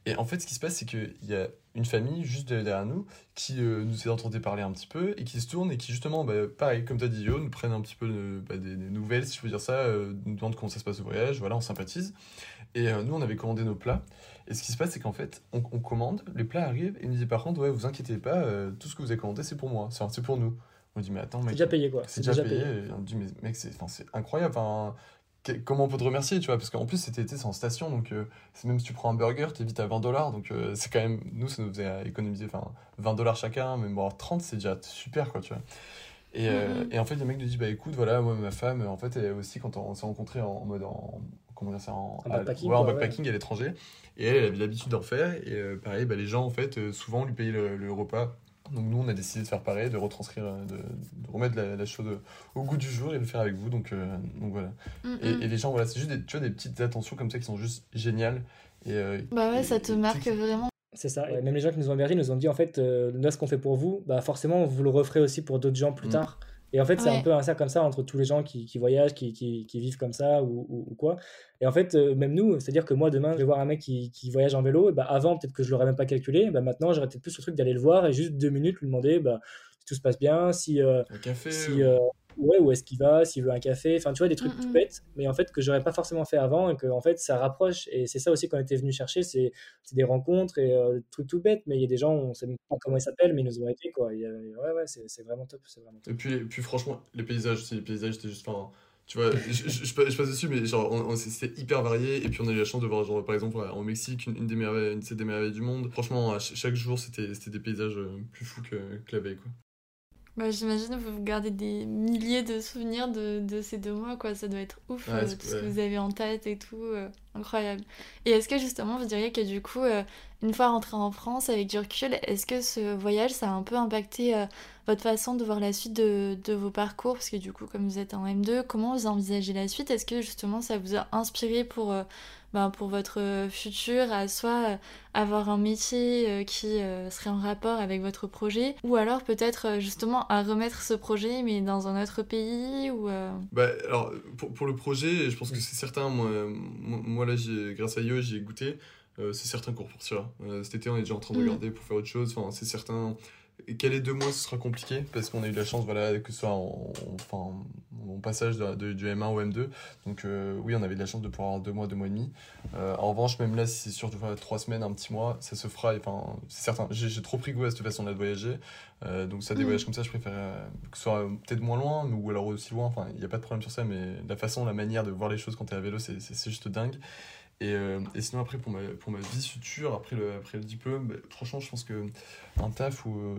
[SPEAKER 2] Et en fait, ce qui se passe, c'est qu'il y a une famille juste derrière nous qui euh, nous est entendu parler un petit peu et qui se tourne et qui justement, bah, pareil, comme tu as dit Yo, nous prennent un petit peu de- bah, des, des nouvelles, si je peux dire ça, euh, nous demandent comment ça se passe au voyage, voilà, on sympathise. Et euh, nous, on avait commandé nos plats. Et ce qui se passe, c'est qu'en fait, on, on commande, les plats arrivent et nous dit par contre, ouais, vous inquiétez pas, euh, tout ce que vous avez commandé, c'est pour moi, c'est c'est pour nous. On dit, mais attends,
[SPEAKER 3] C'est
[SPEAKER 2] mec,
[SPEAKER 3] déjà payé, quoi.
[SPEAKER 2] c'est déjà, payé. Et on dit, mais mec, c'est c'est incroyable. Enfin, comment on peut te remercier, tu vois Parce qu'en plus, c'était c'est en station, donc euh, même si tu prends un burger, t'es vite à 20 dollars. Donc euh, c'est quand même, nous, ça nous faisait économiser enfin, 20 dollars chacun, même bon, alors 30, c'est déjà super, quoi, tu vois. Et, euh,
[SPEAKER 1] Mhm.
[SPEAKER 2] et en fait, le mec nous dit, bah écoute, voilà, moi, ma femme, en fait, elle aussi, quand on s'est rencontrés en, mode en. Comment dire ça En,
[SPEAKER 3] En backpacking,
[SPEAKER 2] ouais, en
[SPEAKER 3] quoi, ouais.
[SPEAKER 2] backpacking à l'étranger. Et elle, elle avait l'habitude d'en faire. Et euh, pareil, bah, les gens, en fait, euh, souvent, lui payaient le, le repas. Donc nous, on a décidé de faire pareil, de retranscrire, euh, de, de remettre la, la chose au goût du jour et de le faire avec vous. Donc, euh, donc voilà.
[SPEAKER 1] Mm,
[SPEAKER 2] Et,
[SPEAKER 1] mm.
[SPEAKER 2] et les gens, voilà, c'est juste des, tu vois, des petites attentions comme ça qui sont juste géniales. Et, euh,
[SPEAKER 1] Bah ouais,
[SPEAKER 2] et-
[SPEAKER 1] ça te marque vraiment.
[SPEAKER 3] C'est ça. Et même les gens qui nous ont hébergés nous ont dit en fait, euh, là, ce qu'on fait pour vous, bah forcément, vous le referez aussi pour d'autres gens plus
[SPEAKER 2] Mm.
[SPEAKER 3] tard. Et en fait, c'est un peu un cercle comme ça entre tous les gens qui, qui voyagent, qui, qui, qui vivent comme ça ou, ou- ou quoi. Et en fait, euh, même nous, c'est-à-dire que moi, demain, je vais voir un mec qui, qui voyage en vélo, et bah avant, peut-être que je l'aurais même pas calculé. Bah maintenant, j'aurais peut-être plus le truc d'aller le voir et juste deux minutes lui demander bah, si tout se passe bien, si, euh,
[SPEAKER 2] Un café.
[SPEAKER 3] si
[SPEAKER 2] ou-
[SPEAKER 3] euh, ouais, où est-ce qu'il va, s'il veut un café, enfin tu vois des trucs
[SPEAKER 1] Mm,
[SPEAKER 3] tout
[SPEAKER 1] mm.
[SPEAKER 3] bêtes, mais en fait que j'aurais pas forcément fait avant et que en fait ça rapproche et c'est ça aussi qu'on était venu chercher, c'est des rencontres et euh, des trucs tout bêtes, mais il y a des gens on sait même pas comment ils s'appellent, mais ils nous ont aidés quoi. Ouais ouais c'est vraiment top, c'est vraiment top.
[SPEAKER 2] Et puis, puis franchement, les paysages, c'est les paysages, c'était juste. Enfin, tu vois, je, je, je, passe je passe dessus, mais genre, on- on- c'était hyper varié. Et puis, on a eu la chance de voir, genre, par exemple, au Mexique, une, une des merveilles, une des merveilles du monde. Franchement, chaque jour, c'était c'était des paysages euh, plus fous que, que la veille, quoi.
[SPEAKER 1] Bah, J'imagine que vous gardez des milliers de souvenirs de, de ces deux mois, quoi. Ça doit être ouf,
[SPEAKER 2] Ouais,
[SPEAKER 1] euh, tout ce que vous avez en tête et tout. euh, incroyable. Et est-ce que justement, vous diriez que du coup, euh, une fois rentré en France avec du recul, est-ce que ce voyage, ça a un peu impacté votre façon de voir la suite de, de vos parcours? Parce que du coup, comme vous êtes en M2, comment vous envisagez la suite? Est-ce que justement, ça vous a inspiré pour, ben, pour votre euh, futur, à soit euh, avoir un métier euh, qui serait en rapport avec votre projet, ou alors peut-être justement à remettre ce projet mais dans un autre pays ou
[SPEAKER 2] Bah, alors, pour, pour le projet, je pense que c'est certain. Moi, moi, là, j'ai- grâce à Yo, j'y ai goûté. Euh, c'est certain qu'on repartira. Euh, cet été, on est déjà en train de
[SPEAKER 1] Mm.
[SPEAKER 2] regarder pour faire autre chose. Enfin, c'est certain. Quel est deux mois, ce sera compliqué? Parce qu'on a eu de la chance, voilà, que ce soit en, enfin, en passage de, de- du M1 au M2. Donc, euh, oui, on avait de la chance de pouvoir avoir deux mois, deux mois et demi. Euh, en revanche, même là, si c'est sûr de faire trois semaines, un petit mois, ça se fera. Enfin, c'est certain. J'ai trop pris goût à cette façon-là de voyager. Euh, donc, ça, des
[SPEAKER 1] Mm.
[SPEAKER 2] voyages comme ça, je préfère que ce soit peut-être moins loin, mais- ou alors aussi loin. Enfin, il n'y a pas de problème sur ça, mais la façon, la manière de voir les choses quand tu es à vélo, c'est juste dingue. Et, euh, et, sinon, après, pour ma, pour ma vie future, après le, après le diplôme, bah, franchement, je pense que un taf où, euh,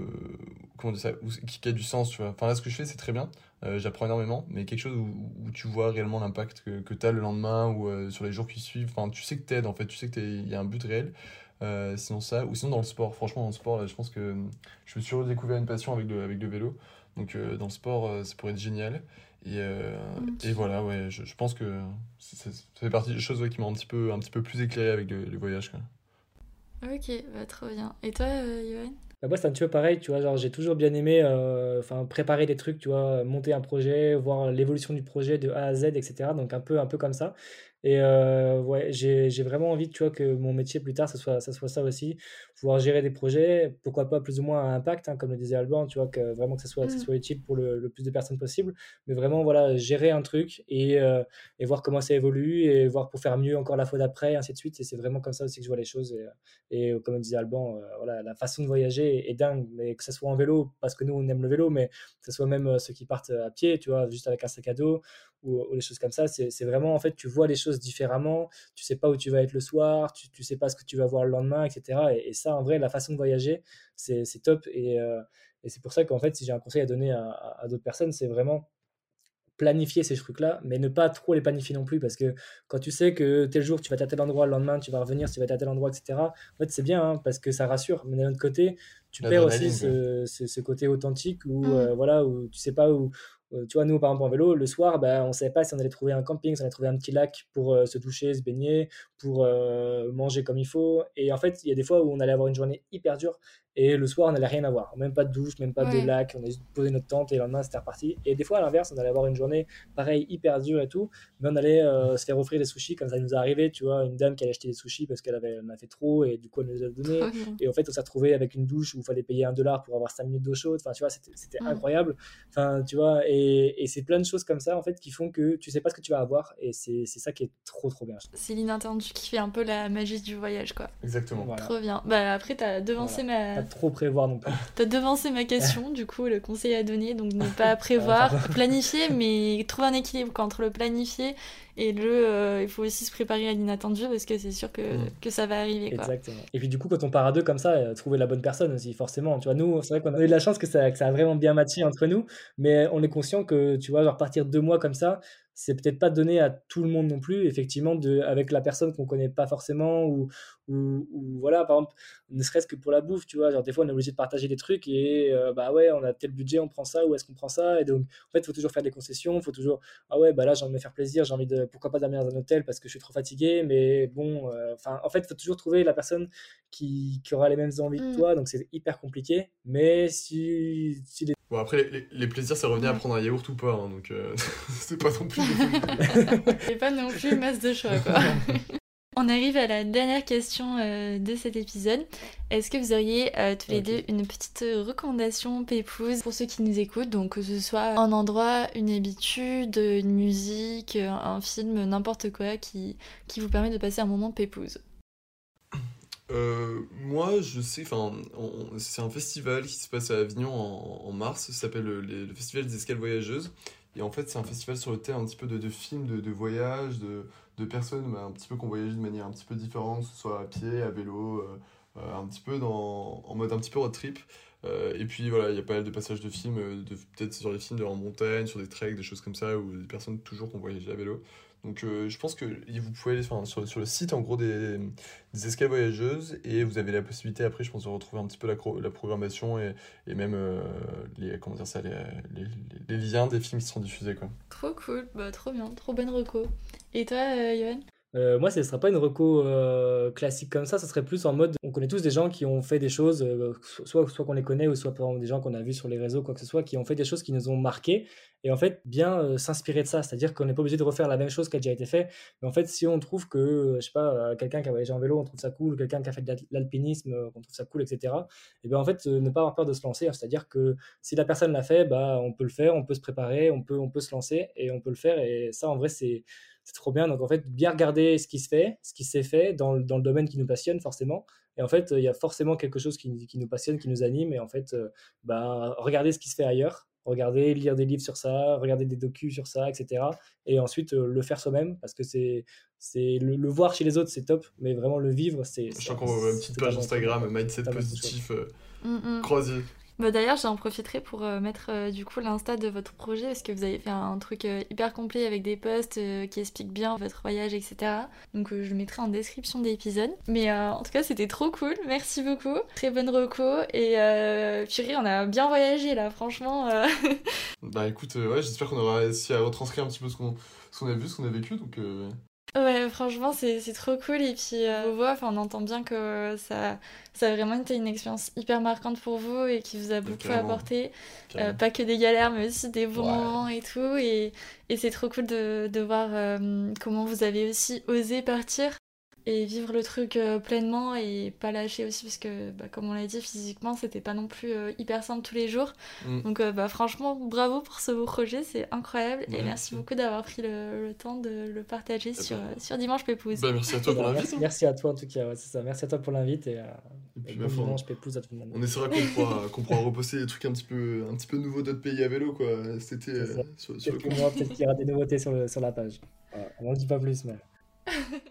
[SPEAKER 2] comment ça, qui, a du sens, tu vois. Enfin, là, ce que je fais, c'est très bien. Euh, J'apprends énormément, mais quelque chose où, où tu vois réellement l'impact que, que tu as le lendemain ou sur les jours qui suivent. Enfin, tu sais que t'aides, en fait. Tu sais qu'il y a un but réel. Sinon, ça. Ou sinon, dans le sport. Franchement, dans le sport, je pense que je me suis redécouvert une passion avec le, avec le vélo. Donc, dans le sport, ça pourrait être génial. Et, euh, okay. et voilà, ouais, je, je pense que ça fait partie des choses ouais, qui m'ont un petit peu, un petit peu plus éclairé avec le, les voyages. Quoi.
[SPEAKER 1] Ok, bah, trop bien. Et toi, euh, Yoann
[SPEAKER 3] bah moi, c'est un petit peu pareil, tu vois, genre j'ai toujours bien aimé enfin préparer des trucs, tu vois, monter un projet, voir l'évolution du projet de A à Z, etc. Donc un peu, un peu comme ça. Et euh, ouais, j'ai vraiment envie, tu vois, que mon métier plus tard, ça soit ça, soit ça aussi, pouvoir gérer des projets, pourquoi pas plus ou moins à impact, hein, comme le disait Alban, tu vois, que vraiment que ça soit, que ça soit utile pour le, le, plus de personnes possible, mais vraiment, voilà, gérer un truc et, euh, et voir comment ça évolue et voir pour faire mieux encore la fois d'après, ainsi de suite. Et c'est vraiment comme ça aussi que je vois les choses. Et, et comme disait Alban, euh, voilà, la façon de voyager est, dingue, mais que ça soit en vélo, parce que nous, on aime le vélo, mais que ce soit même ceux qui partent à pied, tu vois, juste avec un sac à dos ou, ou des choses comme ça, c'est vraiment, en fait, tu vois les choses différemment, tu sais pas où tu vas être le soir, tu, tu sais pas ce que tu vas voir le lendemain, etc. Et, et ça, en vrai, la façon de voyager, c'est top. Et, euh, et c'est pour ça qu'en fait, si j'ai un conseil à donner à, à, à d'autres personnes, c'est vraiment planifier ces trucs-là, mais ne pas trop les planifier non plus, parce que quand tu sais que tel jour tu vas être à tel endroit, le lendemain tu vas revenir, tu vas être à tel endroit, etc., en fait c'est bien, hein, parce que ça rassure, mais d'un autre côté, tu perds aussi ce, ce, ce, côté authentique où, mmh. euh, voilà, où tu sais pas où, tu vois, nous, par exemple, en vélo, le soir, bah, on ne savait pas si on allait trouver un camping, si on allait trouver un petit lac pour euh, se doucher, se baigner, pour euh, manger comme il faut. Et en fait, il y a des fois où on allait avoir une journée hyper dure et le soir, on n'allait rien avoir. Même pas de douche, même pas ouais. de lac. On a juste posé notre tente et le lendemain, c'était reparti. Et des fois, à l'inverse, on allait avoir une journée pareil, hyper dure et tout, mais on allait euh, se faire offrir des sushis, comme ça nous est arrivé. Tu vois, une dame qui allait acheter des sushis parce qu'elle avait, en a fait trop et du coup, elle nous a donné. Okay. Et en fait, on s'est retrouvé avec une douche où il fallait payer un dollar pour avoir 5 minutes d'eau chaude. Enfin, tu vois, c'était incroyable. Enfin, tu vois, et, et c'est plein de choses comme ça, en fait, qui font que tu sais pas ce que tu vas avoir. Et c'est ça qui est trop, trop bien.
[SPEAKER 1] C'est l'inattendu qui fait un peu la magie du voyage, quoi.
[SPEAKER 2] Exactement.
[SPEAKER 1] Voilà. Trop bien. Bah, après, t'as devancé
[SPEAKER 3] voilà.
[SPEAKER 1] ma.
[SPEAKER 3] Pas trop prévoir non plus.
[SPEAKER 1] T'as devancé ma question, du coup, le conseil à donner. Donc, ne pas prévoir, planifier, mais trouver un équilibre entre le planifier et le euh, il faut aussi se préparer à l'inattendu parce que c'est sûr que, mmh. que ça va arriver quoi.
[SPEAKER 3] exactement et puis du coup quand on part à deux comme ça euh, trouver la bonne personne aussi forcément tu vois nous c'est vrai qu'on a eu de la chance que ça, que ça a vraiment bien matché entre nous mais on est conscient que tu vois genre partir deux mois comme ça c'est peut-être pas donné à tout le monde non plus, effectivement, de, avec la personne qu'on connaît pas forcément, ou, ou, ou, voilà, par exemple, ne serait-ce que pour la bouffe, tu vois, genre des fois on est obligé de partager des trucs et euh, bah ouais, on a tel budget, on prend ça, ou est-ce qu'on prend ça, et donc en fait, faut toujours faire des concessions, faut toujours, ah ouais, bah là j'ai envie de me faire plaisir, j'ai envie de, pourquoi pas dormir dans un hôtel parce que je suis trop fatigué, mais bon, enfin, euh, en fait, faut toujours trouver la personne qui, qui aura les mêmes envies mmh. que toi, donc c'est hyper compliqué, mais si, si les
[SPEAKER 2] Bon, après, les, les plaisirs, c'est revenir à prendre un yaourt ou pas, hein, donc euh, c'est pas non plus.
[SPEAKER 1] c'est pas non plus masse de choix, quoi. On arrive à la dernière question euh, de cet épisode. Est-ce que vous auriez euh, tous les okay. deux une petite recommandation pépouse pour ceux qui nous écoutent? Donc que ce soit un endroit, une habitude, une musique, un film, n'importe quoi qui, qui vous permet de passer un moment pépouse.
[SPEAKER 2] Euh, moi, je sais, c'est un festival qui se passe à Avignon en, mars, ça s'appelle le, Festival des Escales Voyageuses. Et en fait, c'est un festival sur le thème un petit peu de, films, de, de voyages, de, personnes bah, un petit peu qui ont voyagé de manière un petit peu différente, que ce soit à pied, à vélo, euh, un petit peu dans, en mode un petit peu road trip. Euh, et puis voilà, il y a pas mal de passages de films, peut-être sur les films de en montagne, sur des treks, des choses comme ça, ou des personnes toujours qui ont voyagé à vélo. Donc euh, je pense que vous pouvez aller sur, le site en gros des, des escales voyageuses et vous avez la possibilité après je pense de retrouver un petit peu la, programmation et, et même euh, les, comment dire ça, les, les, liens des films qui seront diffusés. Quoi.
[SPEAKER 1] Trop cool, bah, trop bien, trop bonne reco. Et toi euh, Yoann
[SPEAKER 3] euh, moi, ce ne serait pas une reco euh, classique comme ça, ce serait plus en mode, on connaît tous des gens qui ont fait des choses, euh, soit, soit qu'on les connaît, ou soit par exemple des gens qu'on a vus sur les réseaux, quoi que ce soit, qui ont fait des choses qui nous ont marqué, et en fait, bien s'inspirer de ça, c'est-à-dire qu'on n'est pas obligé de refaire la même chose qui a déjà été fait, mais en fait, si on trouve que, je sais pas, quelqu'un qui a voyagé en vélo, on trouve ça cool, quelqu'un qui a fait de l'alpinisme, on trouve ça cool, etc., et bien en fait, ne pas avoir peur de se lancer, c'est-à-dire que si la personne l'a fait, bah, on peut le faire, on peut se préparer, on peut, on peut se lancer, et on peut le faire, et ça, en vrai, c'est c'est trop bien. Donc en fait, bien regarder ce qui se fait, ce qui s'est fait dans, dans, le domaine qui nous passionne forcément. Et en fait, il y a forcément quelque chose qui, qui, nous passionne, qui nous anime. Et en fait, euh, bah, regarder ce qui se fait ailleurs regarder, lire des livres sur ça, regarder des docus sur ça, etc. Et ensuite le faire soi-même parce que c'est c'est le, voir chez les autres c'est top mais vraiment le vivre c'est
[SPEAKER 2] je crois qu'on voit une petite page Instagram mindset positif mm, mm. croisé
[SPEAKER 1] bah, D'ailleurs, j'en profiterai pour euh, mettre euh, du coup l'insta de votre projet parce que vous avez fait un truc euh, hyper complet avec des posts qui expliquent bien votre voyage, etc. Donc je le mettrai en description de l'épisode. Mais en tout cas, c'était trop cool. Merci beaucoup. Très bonne reco. Et purée, on a bien voyagé là, franchement.
[SPEAKER 2] bah écoute, ouais, j'espère qu'on aura réussi à retranscrire un petit peu ce qu'on a vu, ce qu'on a vécu.
[SPEAKER 1] Ouais, franchement, c'est trop cool. Et puis, euh, voix, on entend bien que ça, ça a vraiment été une expérience hyper marquante pour vous et qui vous a beaucoup apporté. Euh, pas que des galères, mais aussi des bons moments et tout. Et, et c'est trop cool de, de voir euh, comment vous avez aussi osé partir et vivre le truc euh, pleinement et pas lâcher aussi parce que bah, comme on l'a dit physiquement c'était pas non plus euh, hyper simple tous les jours. Mm. donc euh, bah, franchement bravo pour ce beau projet c'est incroyable et merci beaucoup d'avoir pris le, temps de le partager sur, sur Dimanche Pépouze.
[SPEAKER 2] bah, merci à toi pour l'invite
[SPEAKER 3] merci, à toi en tout cas c'est ça. Merci à toi pour l'invite et,
[SPEAKER 2] bon Dimanche Pépouze à tout le monde. on essaiera qu'on pourra, qu'on pourra reposter des trucs un petit peu, un petit peu nouveaux d'autres pays à vélo quoi. C'était
[SPEAKER 3] sur, sur peut-être qu'il y aura des nouveautés sur, sur la page. On n'en dit pas plus mais